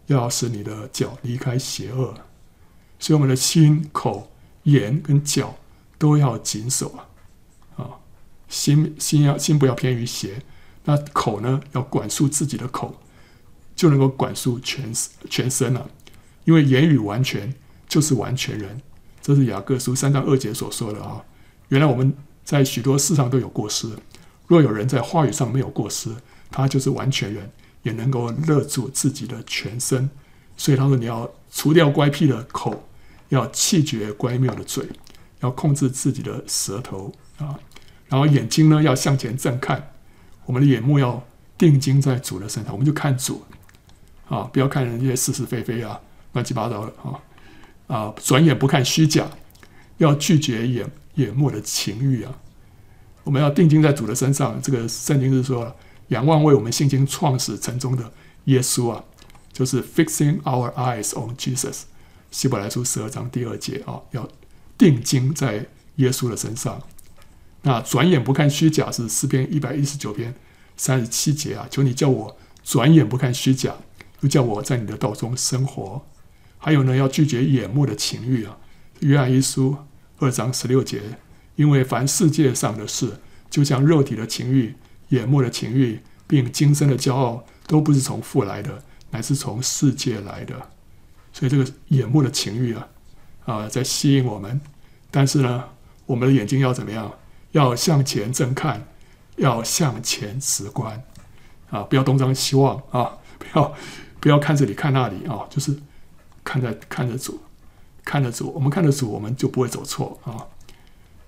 要使你的脚离开邪恶。所以我们的心、口、眼跟脚都要谨守啊。”心心要心不要偏于邪，那口呢，要管束自己的口，就能够管束全全身了。因为言语完全就是完全人，这是雅各书三章二节所说的啊。原来我们在许多事上都有过失，若有人在话语上没有过失，他就是完全人，也能够勒住自己的全身。所以他说，你要除掉乖僻的口，要弃绝乖谬的嘴，要控制自己的舌头啊。然后眼睛呢，要向前正看，我们的眼目要定睛在主的身上，我们就看主啊，不要看人家是是非非啊，乱七八糟的啊啊！转眼不看虚假，要拒绝眼眼目的情欲啊！我们要定睛在主的身上。这个圣经是说，仰望为我们信心创始成终的耶稣啊，就是 fixing our eyes on Jesus。希伯来书十二章第二节啊，要定睛在耶稣的身上。那转眼不看虚假是诗篇一百一十九篇三十七节啊，求你叫我转眼不看虚假，又叫我在你的道中生活。还有呢，要拒绝眼目的情欲啊，约翰一书二章十六节，因为凡世界上的事，就像肉体的情欲、眼目的情欲，并今生的骄傲，都不是从父来的，乃是从世界来的。所以这个眼目的情欲啊，啊，在吸引我们。但是呢，我们的眼睛要怎么样？要向前正看，要向前直观，啊，不要东张西望啊，不要不要看这里看那里啊，就是看着看着主，看着主，我们看着主，我们就不会走错啊。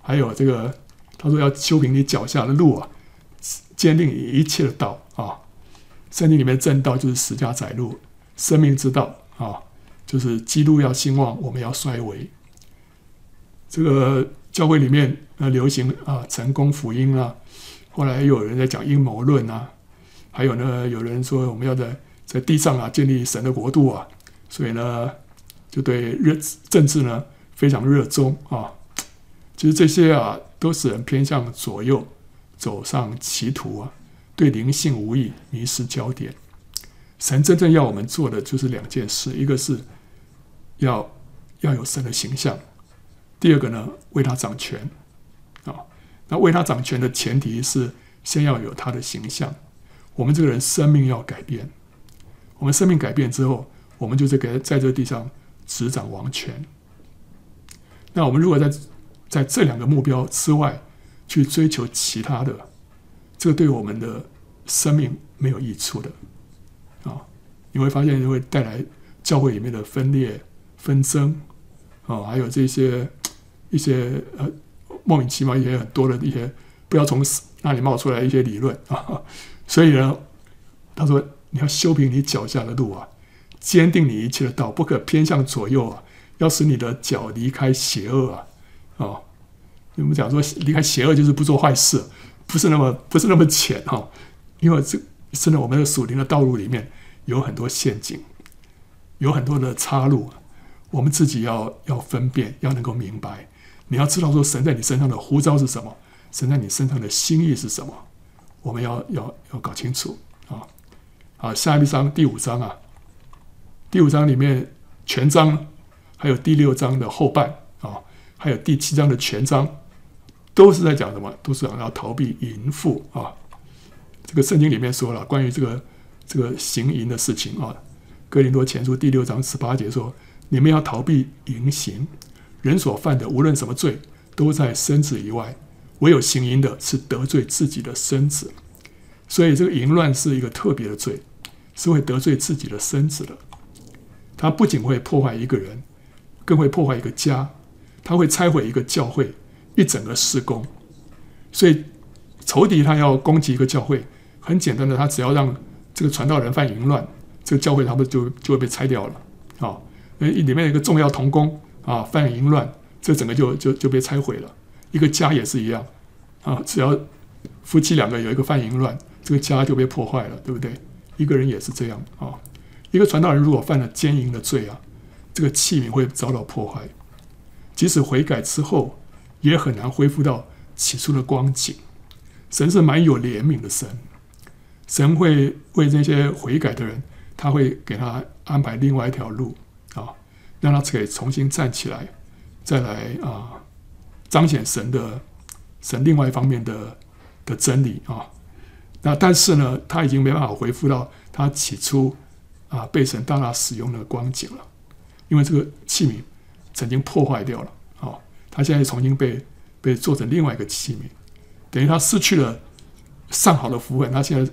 还有这个，他说要修平你脚下的路啊，坚定一切的道啊。圣经里面正道就是十架载路，生命之道啊，就是基督要兴旺，我们要衰微。这个教会里面。呃流行啊，成功福音啊，后来又有人在讲阴谋论啊，还有呢，有人说我们要在在地上啊建立神的国度啊，所以呢，就对热政治呢非常热衷啊。其实这些啊，都使人偏向左右，走上歧途啊，对灵性无益，迷失焦点。神真正要我们做的就是两件事，一个是要要有神的形象，第二个呢，为他掌权。啊，那为他掌权的前提是先要有他的形象。我们这个人生命要改变，我们生命改变之后，我们就是给在这个地上执掌王权。那我们如果在在这两个目标之外去追求其他的，这个对我们的生命没有益处的。啊，你会发现会带来教会里面的分裂、纷争，啊，还有这些一些呃。莫名其妙也有很多的一些不要从那里冒出来一些理论啊，所以呢，他说你要修平你脚下的路啊，坚定你一切的道，不可偏向左右啊，要使你的脚离开邪恶啊，哦，我们讲说离开邪恶就是不做坏事，不是那么不是那么浅哈，因为这真的我们的属灵的道路里面有很多陷阱，有很多的岔路，我们自己要要分辨，要能够明白。你要知道说神在你身上的呼召是什么，神在你身上的心意是什么，我们要要要搞清楚啊！啊，下一章第五章啊，第五章里面全章，还有第六章的后半啊，还有第七章的全章，都是在讲什么？都是讲要逃避淫妇啊！这个圣经里面说了关于这个这个行淫的事情啊，《哥林多前书》第六章十八节说：“你们要逃避淫行。”人所犯的无论什么罪，都在身子以外，唯有行淫的是得罪自己的身子。所以这个淫乱是一个特别的罪，是会得罪自己的身子的。它不仅会破坏一个人，更会破坏一个家，它会拆毁一个教会，一整个事工。所以仇敌他要攻击一个教会，很简单的，他只要让这个传道人犯淫乱，这个教会他不就就会被拆掉了啊？那里面有一个重要童工啊犯淫乱，这整个就就就被拆毁了。一个家也是一样啊，只要夫妻两个有一个犯淫乱，这个家就被破坏了，对不对？一个人也是这样啊。一个传道人如果犯了奸淫的罪啊，这个器皿会遭到破坏，即使悔改之后，也很难恢复到起初的光景。神是蛮有怜悯的神，神会为这些悔改的人，他会给他安排另外一条路啊，让他可以重新站起来，再来啊彰显神的神另外一方面的的真理啊。那但是呢，他已经没办法恢复到他起初。啊，被神大大使用的光景了，因为这个器皿曾经破坏掉了，哦，他现在重新被被做成另外一个器皿，等于他失去了上好的福分，他现在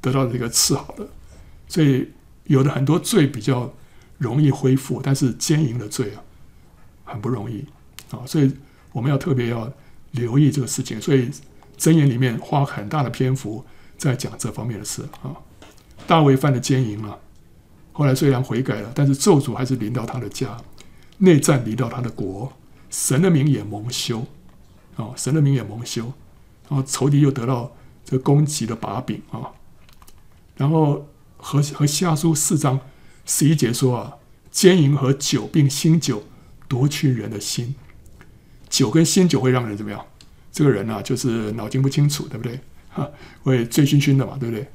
得到了这个次好的，所以有的很多罪比较容易恢复，但是奸淫的罪啊，很不容易啊，所以我们要特别要留意这个事情，所以箴言里面花很大的篇幅在讲这方面的事啊。大卫犯了奸淫了，后来虽然悔改了，但是咒诅还是临到他的家，内战临到他的国，神的名也蒙羞，哦，神的名也蒙羞，然后仇敌又得到这个攻击的把柄啊，然后和和下书四章十一节说啊，奸淫和酒并新酒夺去人的心，酒跟新酒会让人怎么样？这个人啊，就是脑筋不清楚，对不对？哈，会醉醺醺的嘛，对不对？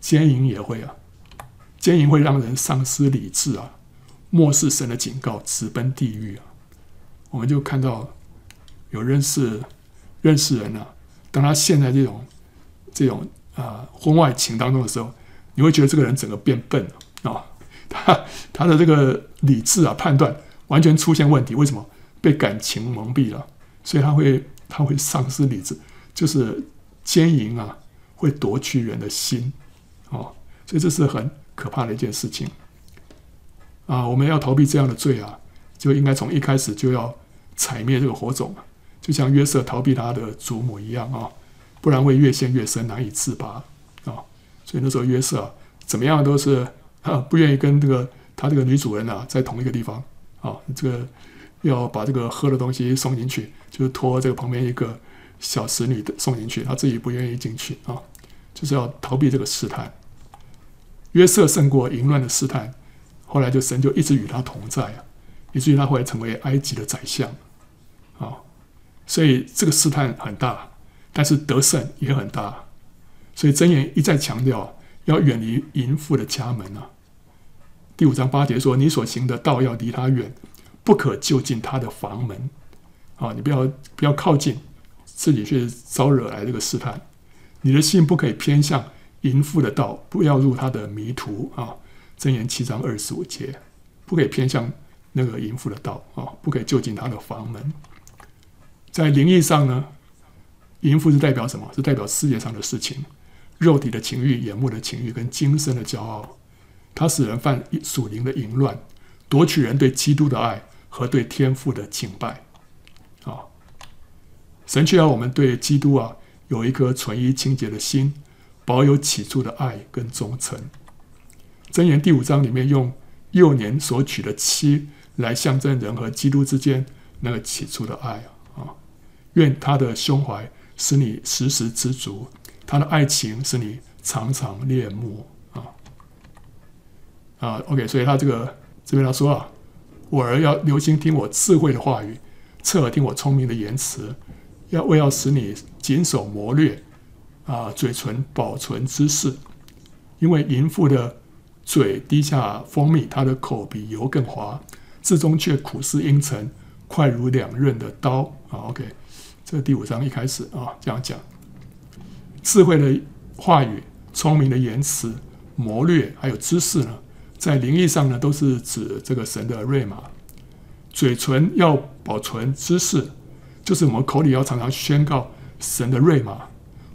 奸淫也会啊，奸淫会让人丧失理智啊，漠视神的警告，直奔地狱啊。我们就看到有认识认识人啊，当他陷在这种这种啊、婚外情当中的时候，你会觉得这个人整个变笨啊、他他的这个理智啊判断完全出现问题。为什么？被感情蒙蔽了，所以他会他会丧失理智，就是奸淫啊会夺去人的心。哦，所以这是很可怕的一件事情啊！我们要逃避这样的罪啊，就应该从一开始就要踩灭这个火种，就像约瑟逃避他的祖母一样啊，不然会越陷越深，难以自拔啊！所以那时候约瑟，怎么样都是啊，不愿意跟这个他这个女主人啊在同一个地方啊，这个要把这个喝的东西送进去，就是托这个旁边一个小使女的送进去，他自己不愿意进去啊，就是要逃避这个试探。约瑟胜过淫乱的试探，后来就神就一直与他同在啊，以至于他后来成为埃及的宰相啊。所以这个试探很大，但是得胜也很大。所以箴言一再强调要远离淫妇的家门啊。第五章八节说：“你所行的道要离他远，不可就近他的房门啊！你不要不要靠近，自己去招惹来这个试探。你的心不可以偏向。”淫妇的道，不要入他的迷途啊！箴言七章二十五节，不可以偏向那个淫妇的道啊，不可以就近他的房门。在灵意上呢，淫妇是代表什么？是代表世界上的事情，肉体的情欲、眼目的情欲跟今生的骄傲，它使人犯属灵的淫乱，夺取人对基督的爱和对天父的敬拜啊！神却要我们对基督啊有一颗纯一清洁的心。保有起初的爱跟忠诚。箴言第五章里面用幼年所娶的妻来象征人和基督之间那个起初的爱啊！愿他的胸怀使你时时知足，他的爱情使你常常恋慕啊！啊，OK，所以他这个这边他说啊，我儿要留心听我智慧的话语，侧耳听我聪明的言辞，要为要使你谨守谋略。啊，嘴唇保存知识，因为淫妇的嘴滴下蜂蜜，她的口比油更滑，至终却苦思阴沉，快如两刃的刀。啊，OK，这第五章一开始啊，这样讲，智慧的话语、聪明的言辞、谋略，还有知识呢，在灵意上呢，都是指这个神的瑞玛。嘴唇要保存知识，就是我们口里要常常宣告神的瑞玛，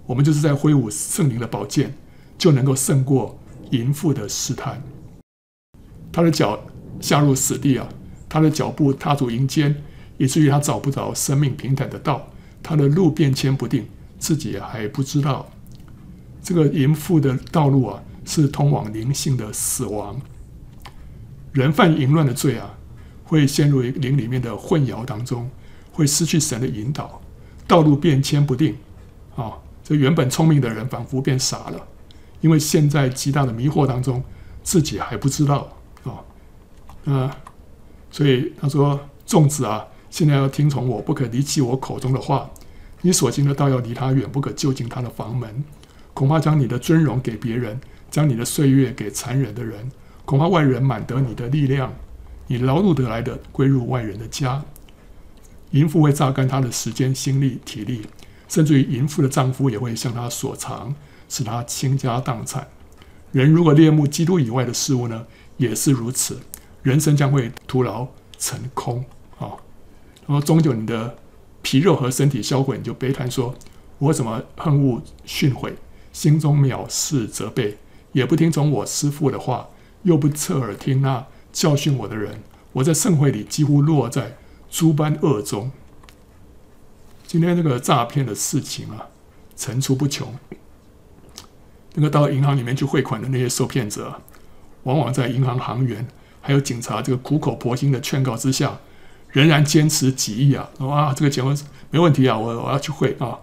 我们就是在挥舞圣灵的宝剑，就能够胜过淫妇的试探。他的脚下入死地啊，他的脚步踏入阴间，以至于他找不着生命平坦的道，他的路变迁不定，自己还不知道。这个淫妇的道路啊，是通往灵性的死亡。人犯淫乱的罪啊，会陷入灵里面的混淆当中，会失去神的引导，道路变迁不定。啊，这原本聪明的人仿佛变傻了，因为陷在极大的迷惑当中，自己还不知道啊。那，所以他说：“粽子啊，现在要听从我，不可离弃我口中的话。你所行的道要离他远，不可就近他的房门。恐怕将你的尊荣给别人，将你的岁月给残忍的人。恐怕外人满得你的力量，你劳碌得来的归入外人的家。淫妇会榨干他的时间、心力、体力。”甚至于淫妇的丈夫也会向她索偿，使她倾家荡产。人如果恋慕基督以外的事物呢，也是如此，人生将会徒劳成空啊！然后终究你的皮肉和身体销毁，你就悲叹说：“我怎么恨恶训诲，心中藐视责备，也不听从我师父的话，又不侧耳听那教训我的人。我在盛会里几乎落在诸般恶中。”今天这个诈骗的事情啊，层出不穷。那个到银行里面去汇款的那些受骗者，往往在银行行员还有警察这个苦口婆心的劝告之下，仍然坚持己意啊，啊，这个钱没问题啊，我我要去汇啊。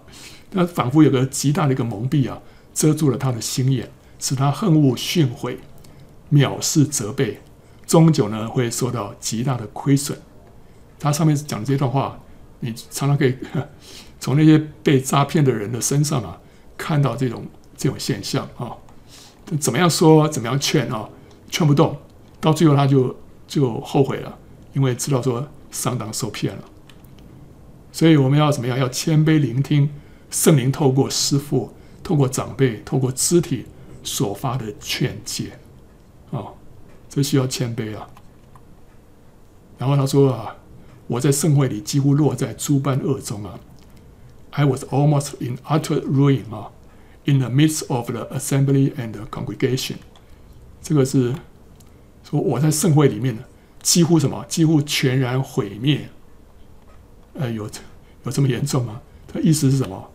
那仿佛有个极大的一个蒙蔽啊，遮住了他的心眼，使他恨恶训诲、藐视责备，终究呢会受到极大的亏损。他上面讲这段话。你常常可以 从那些被诈骗的人的身上啊，看到这种这种现象啊。怎么样说，怎么样劝啊，劝不动，到最后他就就后悔了，因为知道说上当受骗了。所以我们要怎么样？要谦卑聆听圣灵透过师傅、透过长辈、透过肢体所发的劝诫啊，这需要谦卑啊。然后他说啊。我在盛会里几乎落在诸般恶中啊！I was almost in utter ruin 啊！In the midst of the assembly and the congregation，这个是说我在盛会里面呢，几乎什么？几乎全然毁灭。呃，有有这么严重吗？它意思是什么？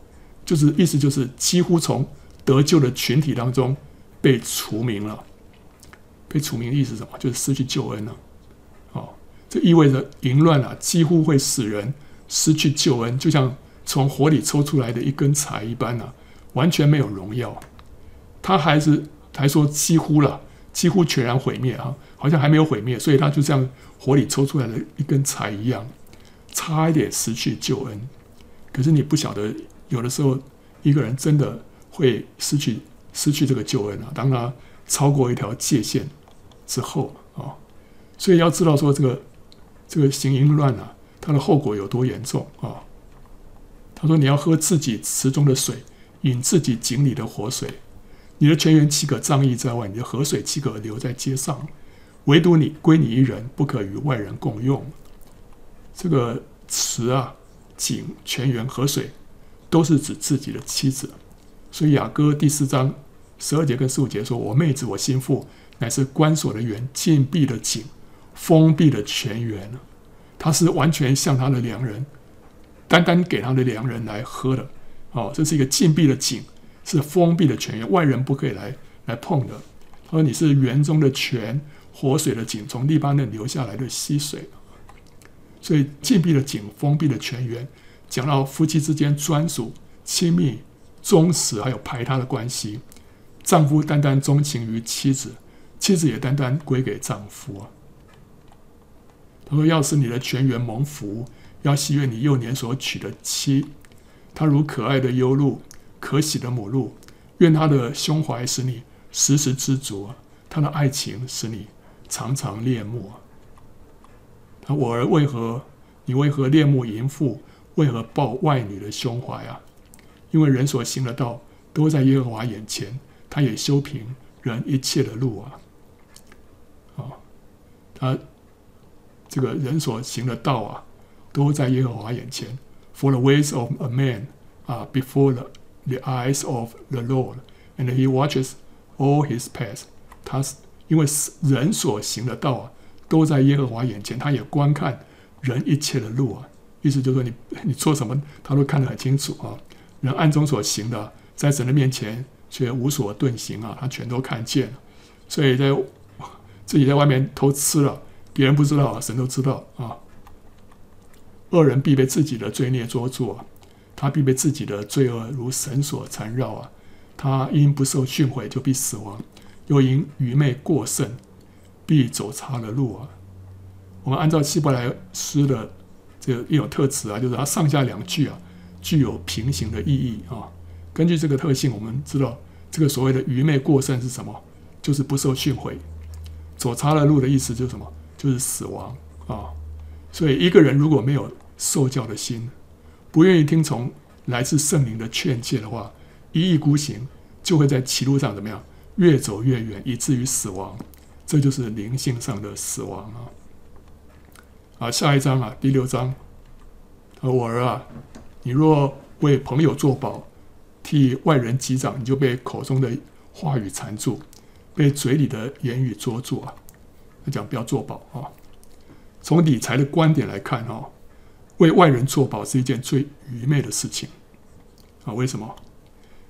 就是意思就是几乎从得救的群体当中被除名了。被除名的意思是什么？就是失去救恩了。这意味着淫乱啊，几乎会使人失去救恩，就像从火里抽出来的一根柴一般啊，完全没有荣耀。他还是还说几乎了，几乎全然毁灭啊，好像还没有毁灭，所以他就像火里抽出来的一根柴一样，差一点失去救恩。可是你不晓得，有的时候一个人真的会失去失去这个救恩啊，当他超过一条界限之后啊，所以要知道说这个。这个行淫乱啊，它的后果有多严重啊？他说：“你要喝自己池中的水，饮自己井里的活水。你的泉源岂可仗义在外？你的河水岂可流在街上？唯独你归你一人，不可与外人共用。这个池啊、井、泉源、河水，都是指自己的妻子。所以雅歌第四章十二节跟十五节说：‘我妹子，我心腹，乃是关锁的园，禁闭的井。’”封闭的泉源，他是完全向他的良人，单单给他的良人来喝的。哦，这是一个禁闭的井，是封闭的泉源，外人不可以来来碰的。他说：“你是园中的泉，活水的井，从利巴嫩流下来的溪水。”所以，禁闭的井，封闭的泉源，讲到夫妻之间专属、亲密、忠实，还有排他的关系。丈夫单单钟情于妻子，妻子也单单归给丈夫啊。他说：“要是你的全员蒙福，要喜悦你幼年所娶的妻，她如可爱的优鹿，可喜的母鹿。愿她的胸怀使你时时知足，她的爱情使你常常恋慕。他我儿为何你为何恋慕淫妇？为何抱外女的胸怀啊？因为人所行的道都在耶和华眼前，他也修平人一切的路啊。啊，他。”这个人所行的道啊，都在耶和华眼前，For the ways of a man 啊 before the the eyes of the Lord, and he watches all his paths。他是因为人所行的道啊，都在耶和华眼前，他也观看人一切的路啊。意思就是说，你你做什么，他都看得很清楚啊。人暗中所行的，在神的面前却无所遁形啊，他全都看见了。所以在自己在外面偷吃了，别人不知道啊，神都知道啊。恶人必被自己的罪孽捉住啊，他必被自己的罪恶如绳索缠绕啊。他因不受训诲就必死亡，又因愚昧过甚，必走差了路啊。我们按照希伯来诗的这个一种特质啊，就是它上下两句啊具有平行的意义啊。根据这个特性，我们知道这个所谓的愚昧过甚是什么？就是不受训诲。走差了路的意思就是什么？就是死亡啊！所以一个人如果没有受教的心，不愿意听从来自圣灵的劝诫的话，一意孤行，就会在歧路上怎么样？越走越远，以至于死亡。这就是灵性上的死亡啊！啊，下一章啊，第六章，我儿啊，你若为朋友作保，替外人击掌，你就被口中的话语缠住。被嘴里的言语捉住啊！他讲不要做保啊。从理财的观点来看哈，为外人做保是一件最愚昧的事情啊。为什么？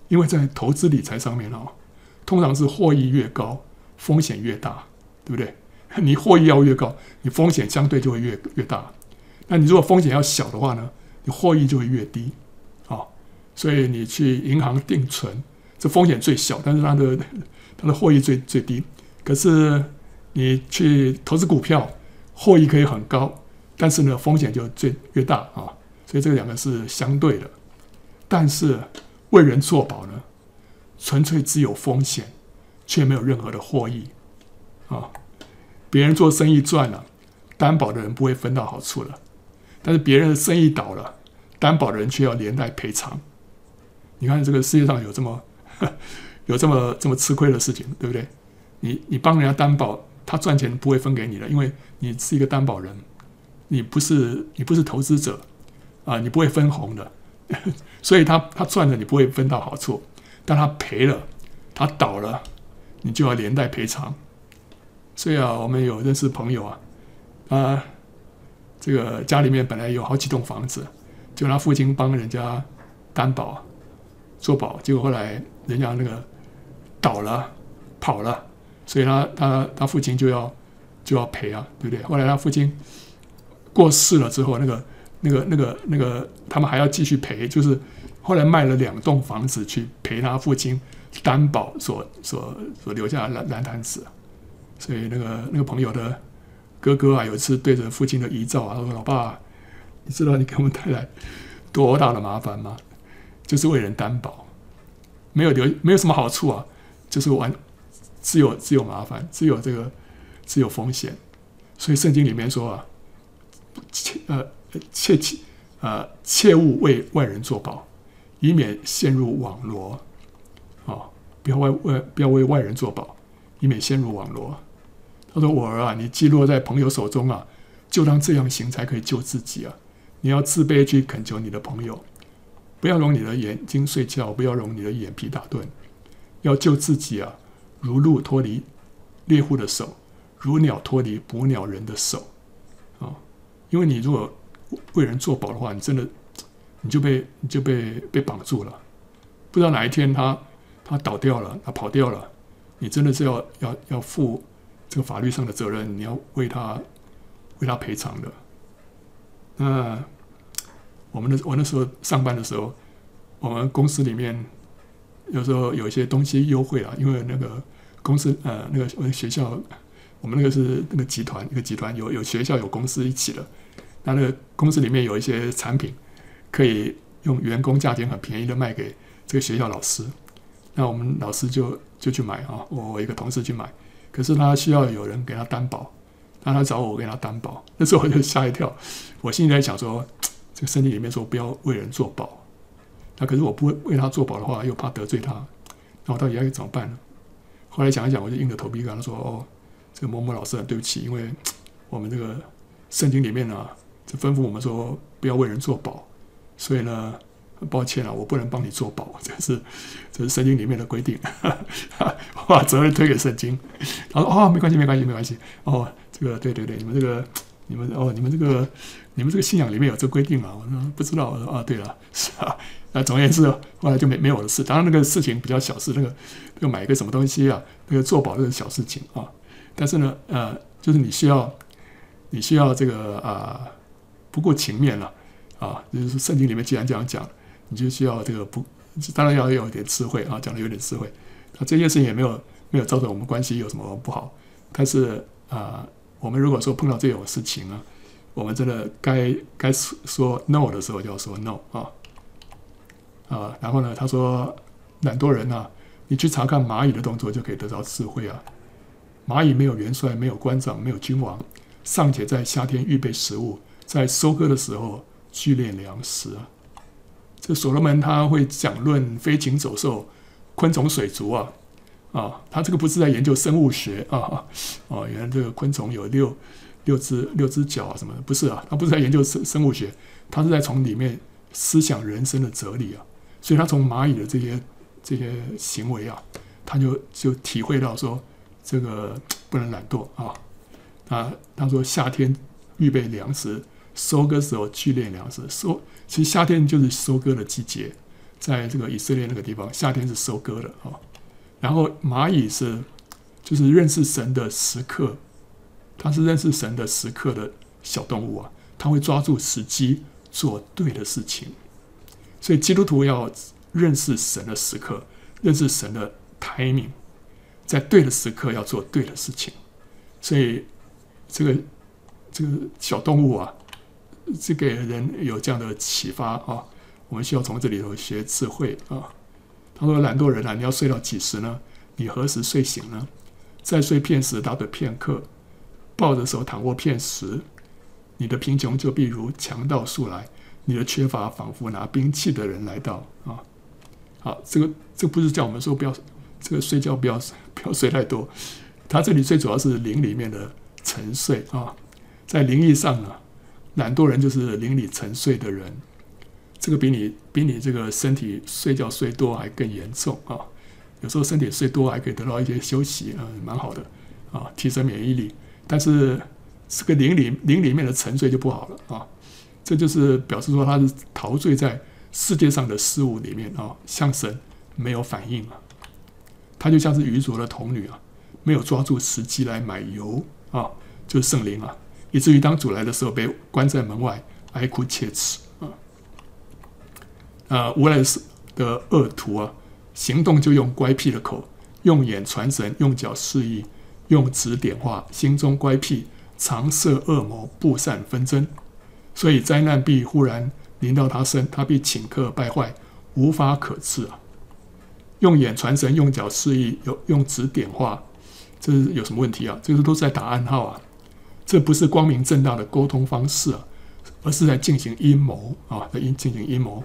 因为在投资理财上面啊，通常是获益越高，风险越大，对不对？你获益要越高，你风险相对就会越越大。那你如果风险要小的话呢，你获益就会越低啊。所以你去银行定存，这风险最小，但是它的。它的获益最最低，可是你去投资股票，获益可以很高，但是呢，风险就最越大啊。所以这两个是相对的。但是为人做保呢，纯粹只有风险，却没有任何的获益啊。别人做生意赚了，担保的人不会分到好处了；但是别人的生意倒了，担保的人却要连带赔偿。你看这个世界上有这么。有这么这么吃亏的事情，对不对？你你帮人家担保，他赚钱不会分给你的，因为你是一个担保人，你不是你不是投资者啊，你不会分红的，所以他他赚了你不会分到好处，但他赔了，他倒了，你就要连带赔偿。所以啊，我们有认识朋友啊，啊，这个家里面本来有好几栋房子，就他父亲帮人家担保做保，结果后来人家那个。倒了，跑了，所以他他他父亲就要就要赔啊，对不对？后来他父亲过世了之后，那个那个那个那个他们还要继续赔，就是后来卖了两栋房子去赔他父亲担保所所所留下的烂烂摊子。所以那个那个朋友的哥哥啊，有一次对着父亲的遗照啊，他说：“老爸，你知道你给我们带来多大的麻烦吗？就是为人担保，没有留没有什么好处啊。”就是完，只有只有麻烦，只有这个，只有风险。所以圣经里面说啊，切呃切切呃切勿为外人作保，以免陷入网罗。啊、哦，不要为外不要为外人作保，以免陷入网罗。他说：“我儿啊，你既落在朋友手中啊，就当这样行才可以救自己啊。你要自卑去恳求你的朋友，不要容你的眼睛睡觉，不要容你的眼皮打盹。”要救自己啊，如鹿脱离猎户的手，如鸟脱离捕鸟人的手啊！因为你如果为人作保的话，你真的你就被你就被被绑住了，不知道哪一天他他倒掉了，他跑掉了，你真的是要要要负这个法律上的责任，你要为他为他赔偿的。那我们的我那时候上班的时候，我们公司里面。有时候有一些东西优惠啊，因为那个公司呃，那个学校，我们那个是那个集团，一个集团有有学校有公司一起的，那那个公司里面有一些产品可以用员工价钱很便宜的卖给这个学校老师，那我们老师就就去买啊，我我一个同事去买，可是他需要有人给他担保，那他找我给他担保，那时候我就吓一跳，我心里在想说，这个圣经里面说不要为人做保。那可是我不会为他做保的话，又怕得罪他，那我到底要怎么办呢？后来想一想，我就硬着头皮跟他说：“哦，这个某某老师，对不起，因为我们这个圣经里面呢、就吩咐我们说不要为人作保，所以呢，抱歉啊，我不能帮你做保，这是这是圣经里面的规定，把责任推给圣经。他说哦，没关系，没关系，没关系。哦，这个对对对，你们这个你们哦，你们这个你们这个信仰里面有这规定啊？我说不知道。我说啊，对了，是啊。那总而言之，后来就没没有的事。当然那个事情比较小事，那个要买一个什么东西啊，那个做保这个小事情啊。但是呢，呃，就是你需要你需要这个啊。不过情面了，啊，就是圣经里面既然这样讲，你就需要这个不，当然要有一点智慧啊，讲的有点智慧。那这件事情也没有没有造成我们关系有什么不好，但是啊，我们如果说碰到这种事情呢，我们真的该该说 no 的时候就要说 no 啊啊，然后呢，他说懒惰人啊，你去查看蚂蚁的动作就可以得到智慧啊。蚂蚁没有元帅，没有官长，没有君王，尚且在夏天预备食物。在收割的时候聚敛粮食啊，这所罗门他会讲论飞禽走兽、昆虫水族啊啊，他这个不是在研究生物学啊啊，原来这个昆虫有六六只六只脚啊什么的，不是啊，他不是在研究生生物学，他是在从里面思想人生的哲理啊，所以他从蚂蚁的这些这些行为啊，他就就体会到说这个不能懒惰啊啊，他说夏天预备粮食。收割时候聚敛粮食，收其实夏天就是收割的季节，在这个以色列那个地方，夏天是收割的啊。然后蚂蚁是就是认识神的时刻，它是认识神的时刻的小动物啊，它会抓住时机做对的事情。所以基督徒要认识神的时刻，认识神的 timing，在对的时刻要做对的事情。所以这个这个小动物啊。这给人有这样的启发啊！我们需要从这里头学智慧啊。他说：“懒惰人啊，你要睡到几时呢？你何时睡醒呢？再睡片时，打盹片刻，抱着手躺卧片时，你的贫穷就必如强盗速来，你的缺乏仿佛拿兵器的人来到啊！好，这个这不是叫我们说不要这个睡觉不要不要睡太多，他这里最主要是灵里面的沉睡啊，在灵异上呢。”懒惰人就是灵里沉睡的人，这个比你比你这个身体睡觉睡多还更严重啊！有时候身体睡多还可以得到一些休息，嗯，蛮好的啊，提升免疫力。但是这个灵里灵里面的沉睡就不好了啊！这就是表示说他是陶醉在世界上的事物里面啊，向神没有反应啊，他就像是愚拙的童女啊，没有抓住时机来买油啊，就是圣灵啊。以至于当主来的时候，被关在门外，哀哭切齿啊！啊，无赖的恶徒啊，行动就用乖僻的口，用眼传神，用脚示意，用指点画，心中乖僻，常设恶魔，布散纷争。所以灾难必忽然临到他身，他必顷刻败坏，无法可治啊！用眼传神，用脚示意，有用指点画，这是有什么问题啊？这个都是在打暗号啊！这不是光明正大的沟通方式啊，而是在进行阴谋啊，在阴进行阴谋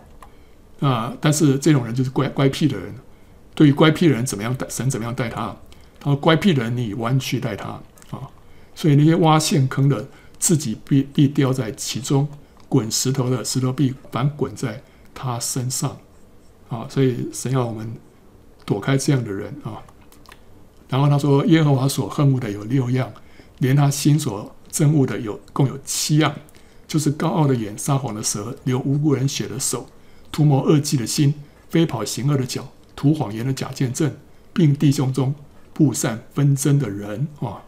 啊！但是这种人就是乖乖僻的人，对于乖僻的人怎么样待，神怎么样待他？他说：“乖僻的人，你弯曲待他啊！”所以那些挖陷坑的，自己必必掉在其中；滚石头的，石头必反滚在他身上啊！所以神要我们躲开这样的人啊！然后他说：“耶和华所恨恶的有六样。”连他心所憎恶的有共有七样，就是高傲的眼、撒谎的舌、流无辜人血的手、图谋恶计的心、飞跑行恶的脚、吐谎言的假见证，并弟兄中布散纷争的人啊。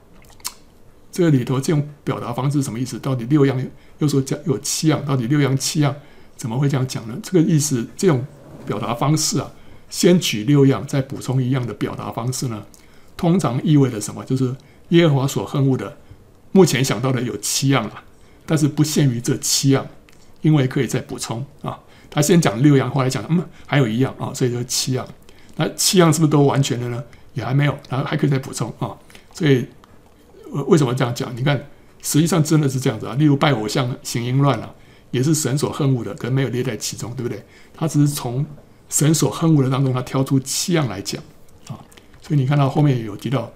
这个里头这种表达方式什么意思？到底六样又说讲有七样，到底六样七样怎么会这样讲呢？这个意思，这种表达方式啊，先举六样，再补充一样的表达方式呢，通常意味着什么？就是。耶和华所恨恶的，目前想到的有七样了，但是不限于这七样，因为可以再补充啊。他先讲六样，后来讲嗯还有一样啊，所以就七样。那七样是不是都完全的呢？也还没有，然后还可以再补充啊。所以呃为什么这样讲？你看，实际上真的是这样子啊。例如拜偶像、行淫乱啊，也是神所恨恶的，可能没有列在其中，对不对？他只是从神所恨恶的当中，他挑出七样来讲啊。所以你看到后面有提到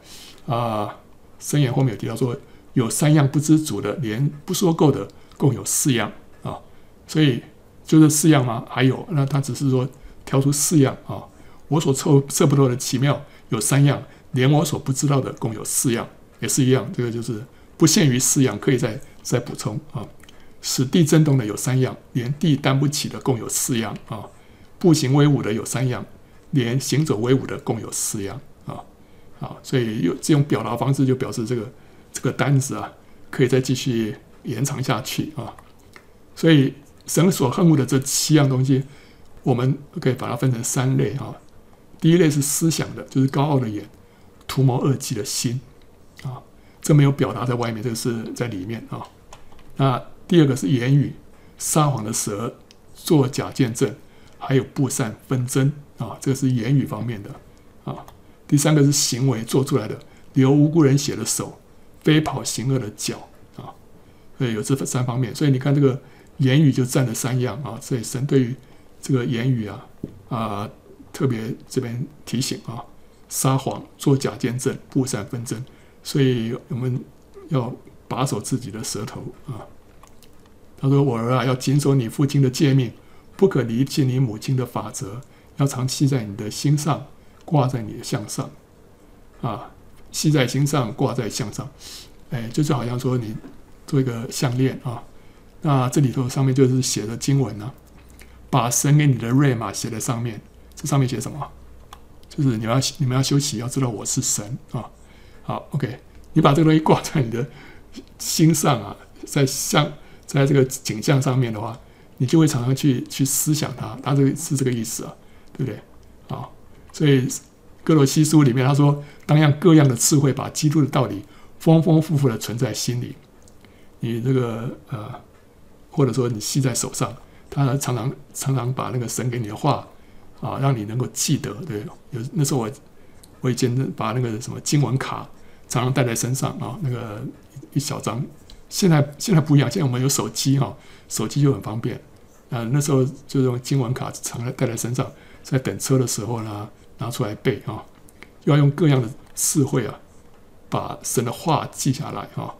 啊。箴言后面有提到说，有三样不知足的，连不说够的共有四样啊，所以就这四样吗？还有，那他只是说挑出四样啊。我所测测不透的奇妙有三样，连我所不知道的共有四样，也是一样。这个就是不限于四样，可以再再补充啊。使地震动的有三样，连地担不起的共有四样啊。步行威武的有三样，连行走威武的共有四样啊。好，所以用这种表达方式，就表示这个这个单子啊，可以再继续延长下去啊。所以神所恨恶的这七样东西，我们可以把它分成三类啊。第一类是思想的，就是高傲的眼，图谋恶计的心，啊，这没有表达在外面，这个是在里面啊。那第二个是言语，撒谎的蛇，作假见证，还有布散纷争啊，这个是言语方面的啊。第三个是行为做出来的，流无辜人血的手，飞跑行恶的脚啊，所以有这三方面。所以你看这个言语就占了三样啊。所以神对于这个言语啊啊。特别这边提醒啊，撒谎、作假见证、布散纷争，所以我们要把守自己的舌头啊。他说：“我儿啊，要谨守你父亲的诫命，不可离弃你母亲的法则，要常系在你的心上，挂在你的项上啊，系在心上，挂在项上。哎，就就好像说你做一个项链啊，那这里头上面就是写的经文呢、啊，把神给你的瑞玛写在上面。”这上面写什么？就是你们要你们要休息，要知道我是神啊。好，OK，你把这个东西挂在你的心上啊，在像在这个景象上面的话，你就会常常去去思想它。它这个是这个意思啊，对不对？啊，所以歌罗西书里面他说，当样各样的智慧把基督的道理丰丰富富的存在心里。你这个呃，或者说你系在手上，他常常常常把那个神给你的话。啊，让你能够记得，对，有那时候我我以前把那个什么经文卡常常带在身上啊，那个一小张。现在现在不一样，现在我们有手机哈，手机就很方便。呃，那时候就用经文卡常常带在身上，在等车的时候呢，拿出来背啊，要用各样的智慧啊，把神的话记下来啊。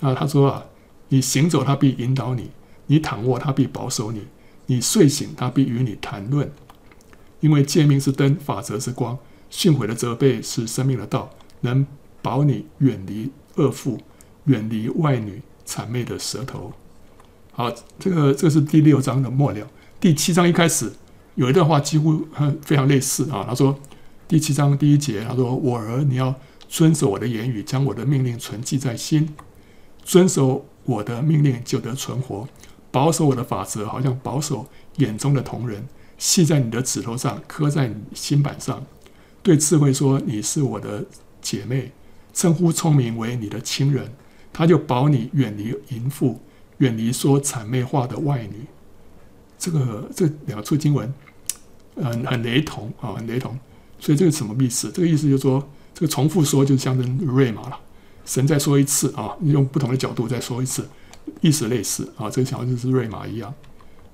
那他说啊，你行走，他必引导你；你躺卧，他必保守你；你睡醒，他必与你谈论。因为诫命是灯，法则是光，信悔的责备是生命的道，能保你远离恶妇，远离外女谄媚的舌头。好，这个这个是第六章的末了。第七章一开始有一段话几乎非常类似啊。他说，第七章第一节，他说：“我儿，你要遵守我的言语，将我的命令存记在心，遵守我的命令就得存活，保守我的法则，好像保守眼中的瞳人。”系在你的指头上，刻在你心板上。对智慧说：“你是我的姐妹。”称呼聪明为你的亲人，他就保你远离淫妇，远离说谄媚话的外女。这个这两处经文，嗯，很雷同啊，很雷同。所以这个什么意思？这个意思就是说，这个重复说就象征瑞玛了。神再说一次啊，用不同的角度再说一次，意思类似啊，这个好像就是瑞玛一样。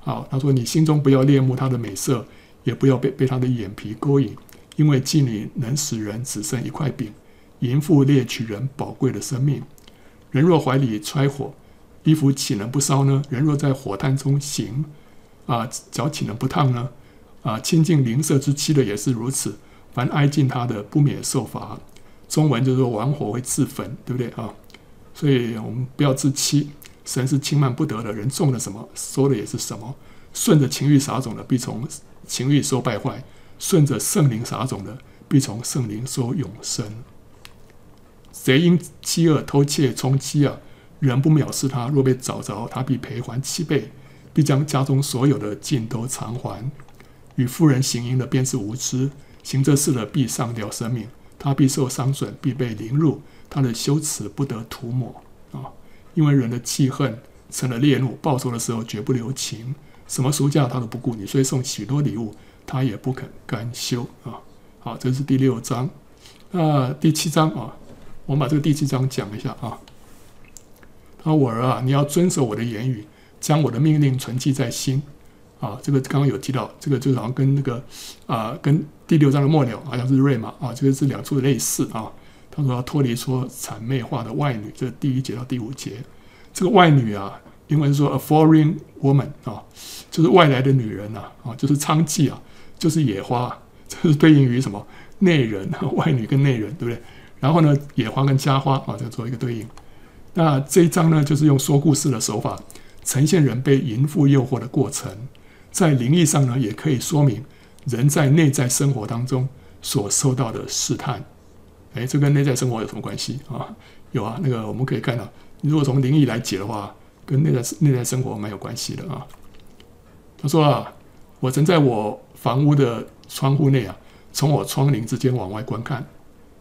好，他说：“你心中不要恋慕他的美色，也不要被被他的眼皮勾引，因为妓女能使人只剩一块饼，淫妇猎取人宝贵的生命。人若怀里揣火，衣服岂能不烧呢？人若在火炭中行，啊，脚岂能不烫呢？啊，亲近邻舍之妻的也是如此，凡挨近他的，不免受罚。中文就是说，玩火会自焚，对不对啊？所以我们不要自欺。”神是轻慢不得的，人种了什么，收的也是什么。顺着情欲撒种的，必从情欲收败坏；顺着圣灵撒种的，必从圣灵收永生。谁因饥饿偷窃充饥啊？人不藐视他，若被找着，他必赔还七倍，必将家中所有的尽都偿还。与妇人行淫的，便是无知；行这事的，必丧掉生命。他必受伤损，必被凌辱，他的羞耻不得涂抹啊。因为人的气恨成了烈怒，报仇的时候绝不留情，什么赎价他都不顾，你所以送许多礼物，他也不肯甘休啊。好，这是第六章。那第七章啊，我们把这个第七章讲一下啊。他说：“我儿啊，你要遵守我的言语，将我的命令存记在心啊。”这个刚刚有提到，这个就好像跟那个啊，跟第六章的末了好像是瑞玛啊，这个是两处类似啊。他说要脱离说谄媚话的外女，这第一节到第五节，这个外女啊，英文说 a foreign woman 啊，就是外来的女人呐，啊，就是娼妓啊，就是野花，这是对应于什么内人，外女跟内人，对不对？然后呢，野花跟家花啊，再做一个对应。那这一章呢，就是用说故事的手法，呈现人被淫妇诱惑的过程，在灵异上呢，也可以说明人在内在生活当中所受到的试探。哎，这跟内在生活有什么关系啊？有啊，那个我们可以看到，如果从灵异来解的话，跟内在内在生活蛮有关系的啊。他说啊，我曾在我房屋的窗户内啊，从我窗棂之间往外观看，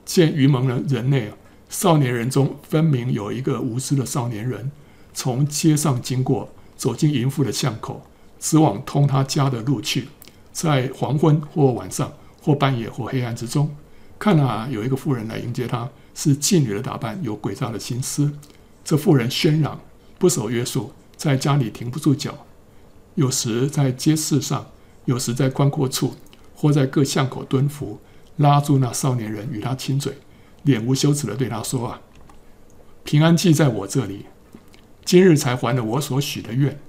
见愚蒙人人内啊，少年人中分明有一个无知的少年人，从街上经过，走进淫妇的巷口，直往通他家的路去，在黄昏或晚上或半夜或黑暗之中。看啊，有一个妇人来迎接他，是妓女的打扮，有诡诈的心思。这妇人喧嚷，不守约束，在家里停不住脚，有时在街市上，有时在宽阔处，或在各巷口蹲伏，拉住那少年人与他亲嘴，脸无羞耻地对他说：“啊，平安记在我这里，今日才还了我所许的愿，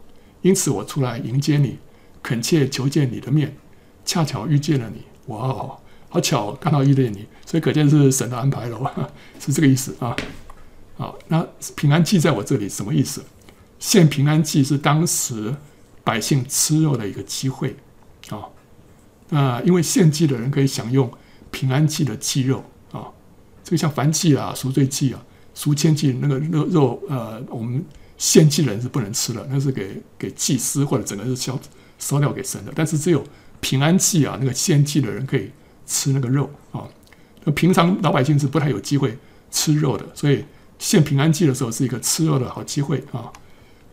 因此我出来迎接你，恳切求见你的面，恰巧遇见了你，哇哦！”好巧，刚好遇见你，所以可见是神的安排了，是这个意思啊。好，那平安记在我这里什么意思？献平安记是当时百姓吃肉的一个机会啊。那因为献祭的人可以享用平安祭的祭肉啊，这个像燔祭啊、赎罪祭啊、赎愆祭那个肉肉呃，我们献祭的人是不能吃的，那是给给祭司或者整个是烧烧掉给神的。但是只有平安祭啊，那个献祭的人可以。吃那个肉啊，那平常老百姓是不太有机会吃肉的，所以献平安祭的时候是一个吃肉的好机会啊。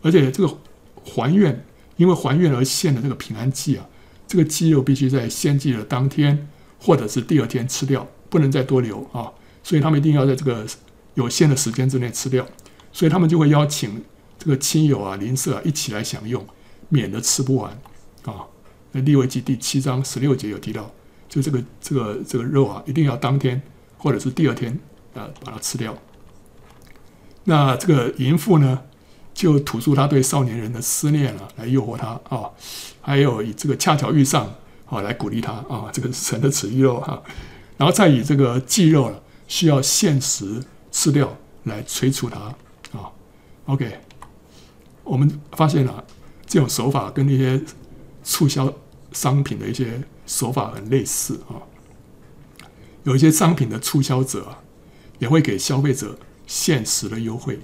而且这个还愿，因为还愿而献的这个平安祭啊，这个鸡肉必须在献祭的当天或者是第二天吃掉，不能再多留啊。所以他们一定要在这个有限的时间之内吃掉，所以他们就会邀请这个亲友啊、邻舍啊一起来享用，免得吃不完啊。那利未记第七章十六节有提到。就这个这个这个肉啊，一定要当天或者是第二天啊把它吃掉。那这个淫妇呢，就吐出他对少年人的思念啊，来诱惑他啊，还有以这个恰巧遇上啊来鼓励他啊，这个神的旨意肉哈，然后再以这个祭肉了，需要限时吃掉来催促他啊。OK，我们发现了这种手法跟那些促销商品的一些。手法很类似啊，有一些商品的促销者啊，也会给消费者限时的优惠，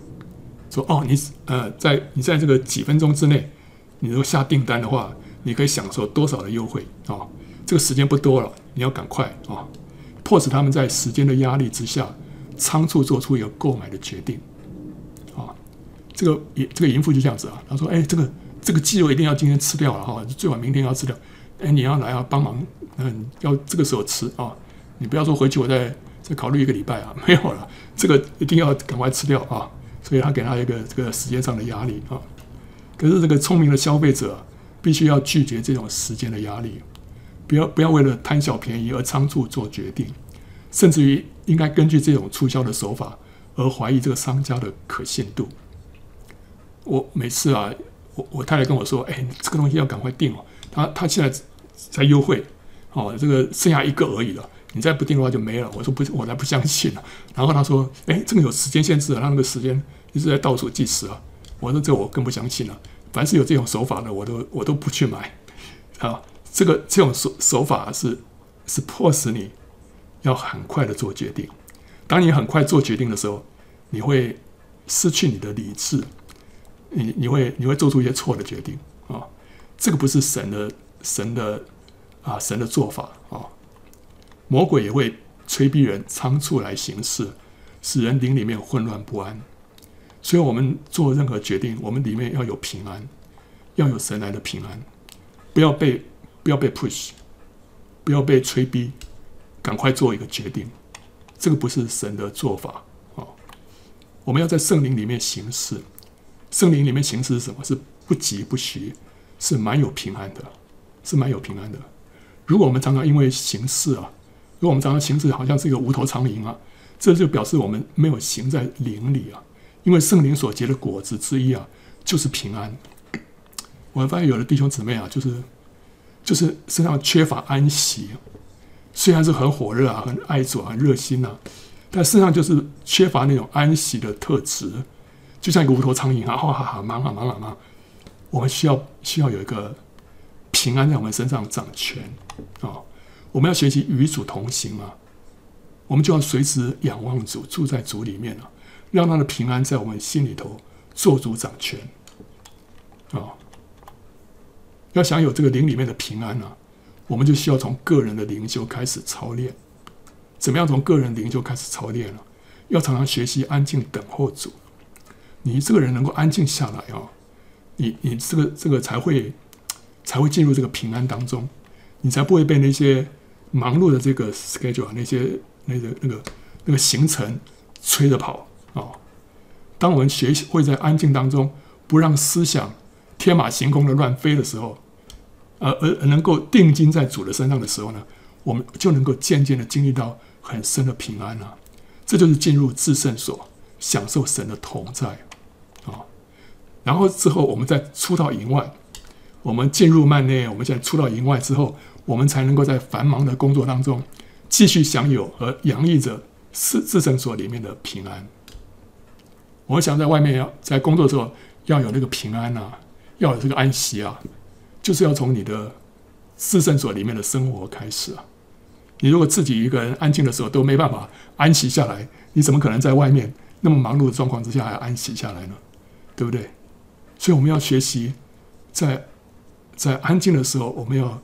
说哦，你呃，在你在这个几分钟之内，你如果下订单的话，你可以享受多少的优惠啊？这个时间不多了，你要赶快啊，迫使他们在时间的压力之下，仓促做出一个购买的决定啊。这个这个淫妇就这样子啊，他说：“哎，这个这个鸡肉一定要今天吃掉了哈，最晚明天要吃掉。”哎，你要来啊，帮忙，嗯，要这个时候吃啊，你不要说回去我再再考虑一个礼拜啊，没有了，这个一定要赶快吃掉啊，所以他给他一个这个时间上的压力啊。可是这个聪明的消费者必须要拒绝这种时间的压力，不要不要为了贪小便宜而仓促做决定，甚至于应该根据这种促销的手法而怀疑这个商家的可信度。我每次啊，我我太太跟我说，哎，这个东西要赶快订哦，他他现在。才优惠，哦，这个剩下一个而已了，你再不订的话就没了。我说不，我才不相信呢。然后他说，哎，这个有时间限制啊，他那个时间一直在倒数计时啊。我说这我更不相信了。凡是有这种手法的，我都我都不去买。啊，这个这种手手法是是迫使你要很快的做决定。当你很快做决定的时候，你会失去你的理智，你你会你会做出一些错的决定啊。这个不是神的。神的啊，神的做法啊，魔鬼也会催逼人仓促来行事，使人灵里面混乱不安。所以，我们做任何决定，我们里面要有平安，要有神来的平安，不要被不要被 push，不要被催逼，赶快做一个决定。这个不是神的做法啊。我们要在圣灵里面行事，圣灵里面行事是什么？是不急不徐，是蛮有平安的。是蛮有平安的。如果我们常常因为行事啊，如果我们常常行事好像是一个无头苍蝇啊，这就表示我们没有行在灵里啊。因为圣灵所结的果子之一啊，就是平安。我发现有的弟兄姊妹啊，就是就是身上缺乏安息，虽然是很火热啊，很爱主、很热心呐、啊，但身上就是缺乏那种安息的特质，就像一个无头苍蝇啊，哈哈哈，忙啊忙啊忙。我们需要需要有一个平安在我们身上掌权啊、我们要学习与主同行啊！我们就要随时仰望主，住在主里面啊，让他的平安在我们心里头做主掌权啊！要想有这个灵里面的平安呢、啊，我们就需要从个人的灵修开始操练。怎么样从个人灵修开始操练呢？要常常学习安静等候主。你这个人能够安静下来啊，你你这个这个才会才会进入这个平安当中，你才不会被那些忙碌的这个 schedule 那些那个那个那个行程催着跑。当我们学习会在安静当中，不让思想。天马行空的乱飞的时候，呃，而能够定睛在主的身上的时候呢，我们就能够渐渐的经历到很深的平安了、啊。这就是进入至圣所，享受神的同在啊。然后之后，我们再出到营外，我们进入幔内，我们现在出到营外之后，我们才能够在繁忙的工作当中继续享有和洋溢着至至圣所里面的平安。我想在外面要在工作的时候要有那个平安呐、啊。要有这个安息啊，就是要从你的至圣所里面的生活开始啊。你如果自己一个人安静的时候都没办法安息下来，你怎么可能在外面那么忙碌的状况之下还安息下来呢？对不对？所以我们要学习在在安静的时候，我们要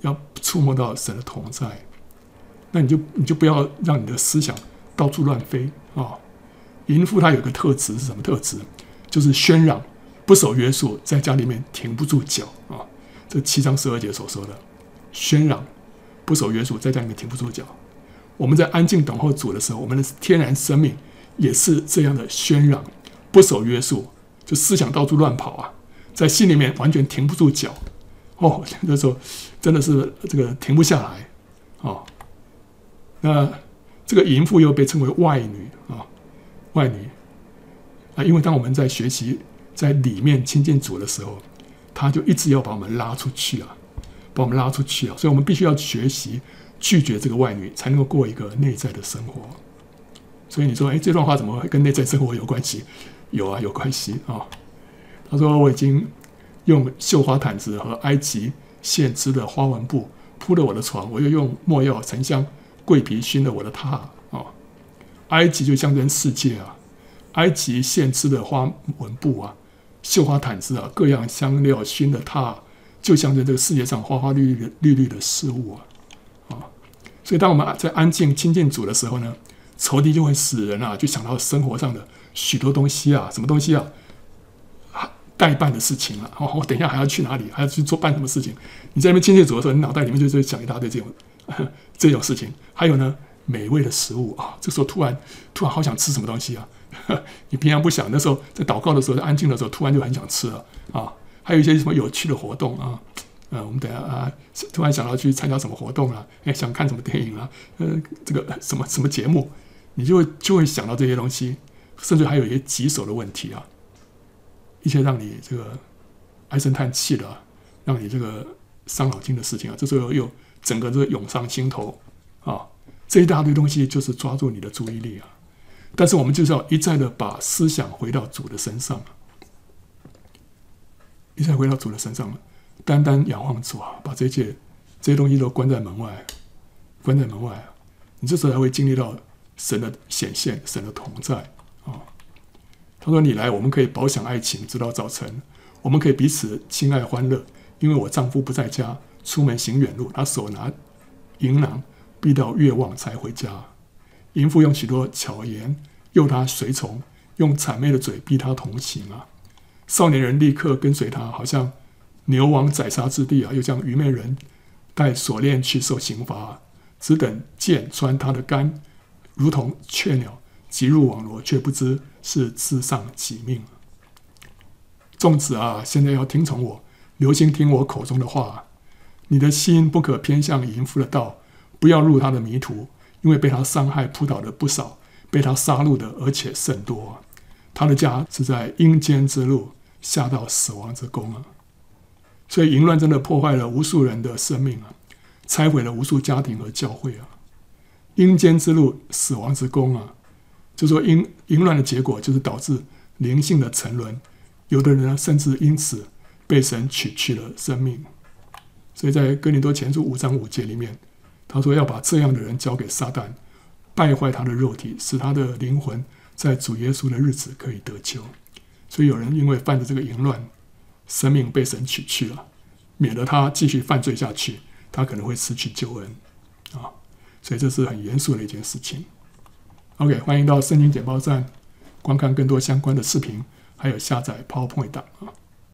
要触摸到神的同在。那你就你就不要让你的思想到处乱飞啊。淫妇她有个特质是什么特质？就是喧嚷。不守约束，在家里面停不住脚啊！这七章十二节所说的喧嚷，不守约束，在家里面停不住脚。我们在安静等候主的时候，我们的天然生命也是这样的喧嚷，不守约束，就思想到处乱跑啊，在心里面完全停不住脚哦。那时候真的是这个停不下来哦。那这个淫妇又被称为外女啊，外女啊，因为当我们在学习。在里面亲近主的时候，他就一直要把我们拉出去啊，把我们拉出去啊，所以我们必须要学习拒绝这个外女，才能够过一个内在的生活。所以你说，哎，这段话怎么会跟内在生活有关系？有啊，有关系啊。他说：“我已经用绣花毯子和埃及线织的花纹布铺了我的床，我又用没药、沉香、桂皮熏了我的榻。埃及就象征世界啊，埃及现织的花纹布啊。”绣花毯子啊，各样香料熏的榻，就象征这个世界上花花绿绿的绿绿的事物啊，啊！所以当我们在安静亲近主的时候呢，仇敌就会使人啊，就想到生活上的许多东西啊，什么东西啊，待办的事情啊，哦，我等一下还要去哪里，还要去做办什么事情？你在那边亲近主的时候，你脑袋里面就会想一大堆这种 这种事情。还有呢，美味的食物啊，这时候突然突然好想吃什么东西啊！你平常不想，那时候在祷告的时候，在安静的时候，突然就很想吃了啊！还有一些什么有趣的活动啊，呃，我们等下啊，突然想要去参加什么活动啊，哎，想看什么电影啊，呃，这个什么什么节目，你就会就会想到这些东西，甚至还有一些棘手的问题啊，一些让你这个唉声叹气的，让你这个伤脑筋的事情啊，这时候又整个这个涌上心头啊，这一大堆东西就是抓住你的注意力啊。但是我们就是要一再的把思想回到主的身上，一再回到主的身上，单单仰望主啊，把这一切这些东西都关在门外，关在门外，你这时候才会经历到神的显现，神的同在啊。他说：“你来，我们可以饱享爱情，直到早晨。我们可以彼此亲爱欢乐，因为我丈夫不在家，出门行远路，他手拿银囊，逼到月望才回家。”淫妇用许多巧言诱他随从，用谄媚的嘴逼他同行啊！少年人立刻跟随他，好像牛王宰杀之地啊！又像愚昧人带锁链去受刑罚，只等箭穿他的肝，如同雀鸟急入网罗，却不知是自丧己命。众子啊，现在要听从我，留心听我口中的话，你的心不可偏向淫妇的道，不要入他的迷途。因为被他伤害扑倒的不少，被他杀戮的而且甚多。他的家是在阴间之路，下到死亡之宫啊。所以淫乱真的破坏了无数人的生命啊，拆毁了无数家庭和教会啊。阴间之路，死亡之宫啊，就说淫淫乱的结果就是导致灵性的沉沦，有的人呢甚至因此被神取去了生命。所以在哥林多前书五章五节里面，他说要把这样的人交给撒旦，败坏他的肉体，使他的灵魂在主耶稣的日子可以得救。所以有人因为犯了这个淫乱。生命被神取去了，免得他继续犯罪下去，他可能会失去救恩啊！所以这是很严肃的一件事情。OK，欢迎到圣经简报站观看更多相关的视频，还有下载 PowerPoint 档啊。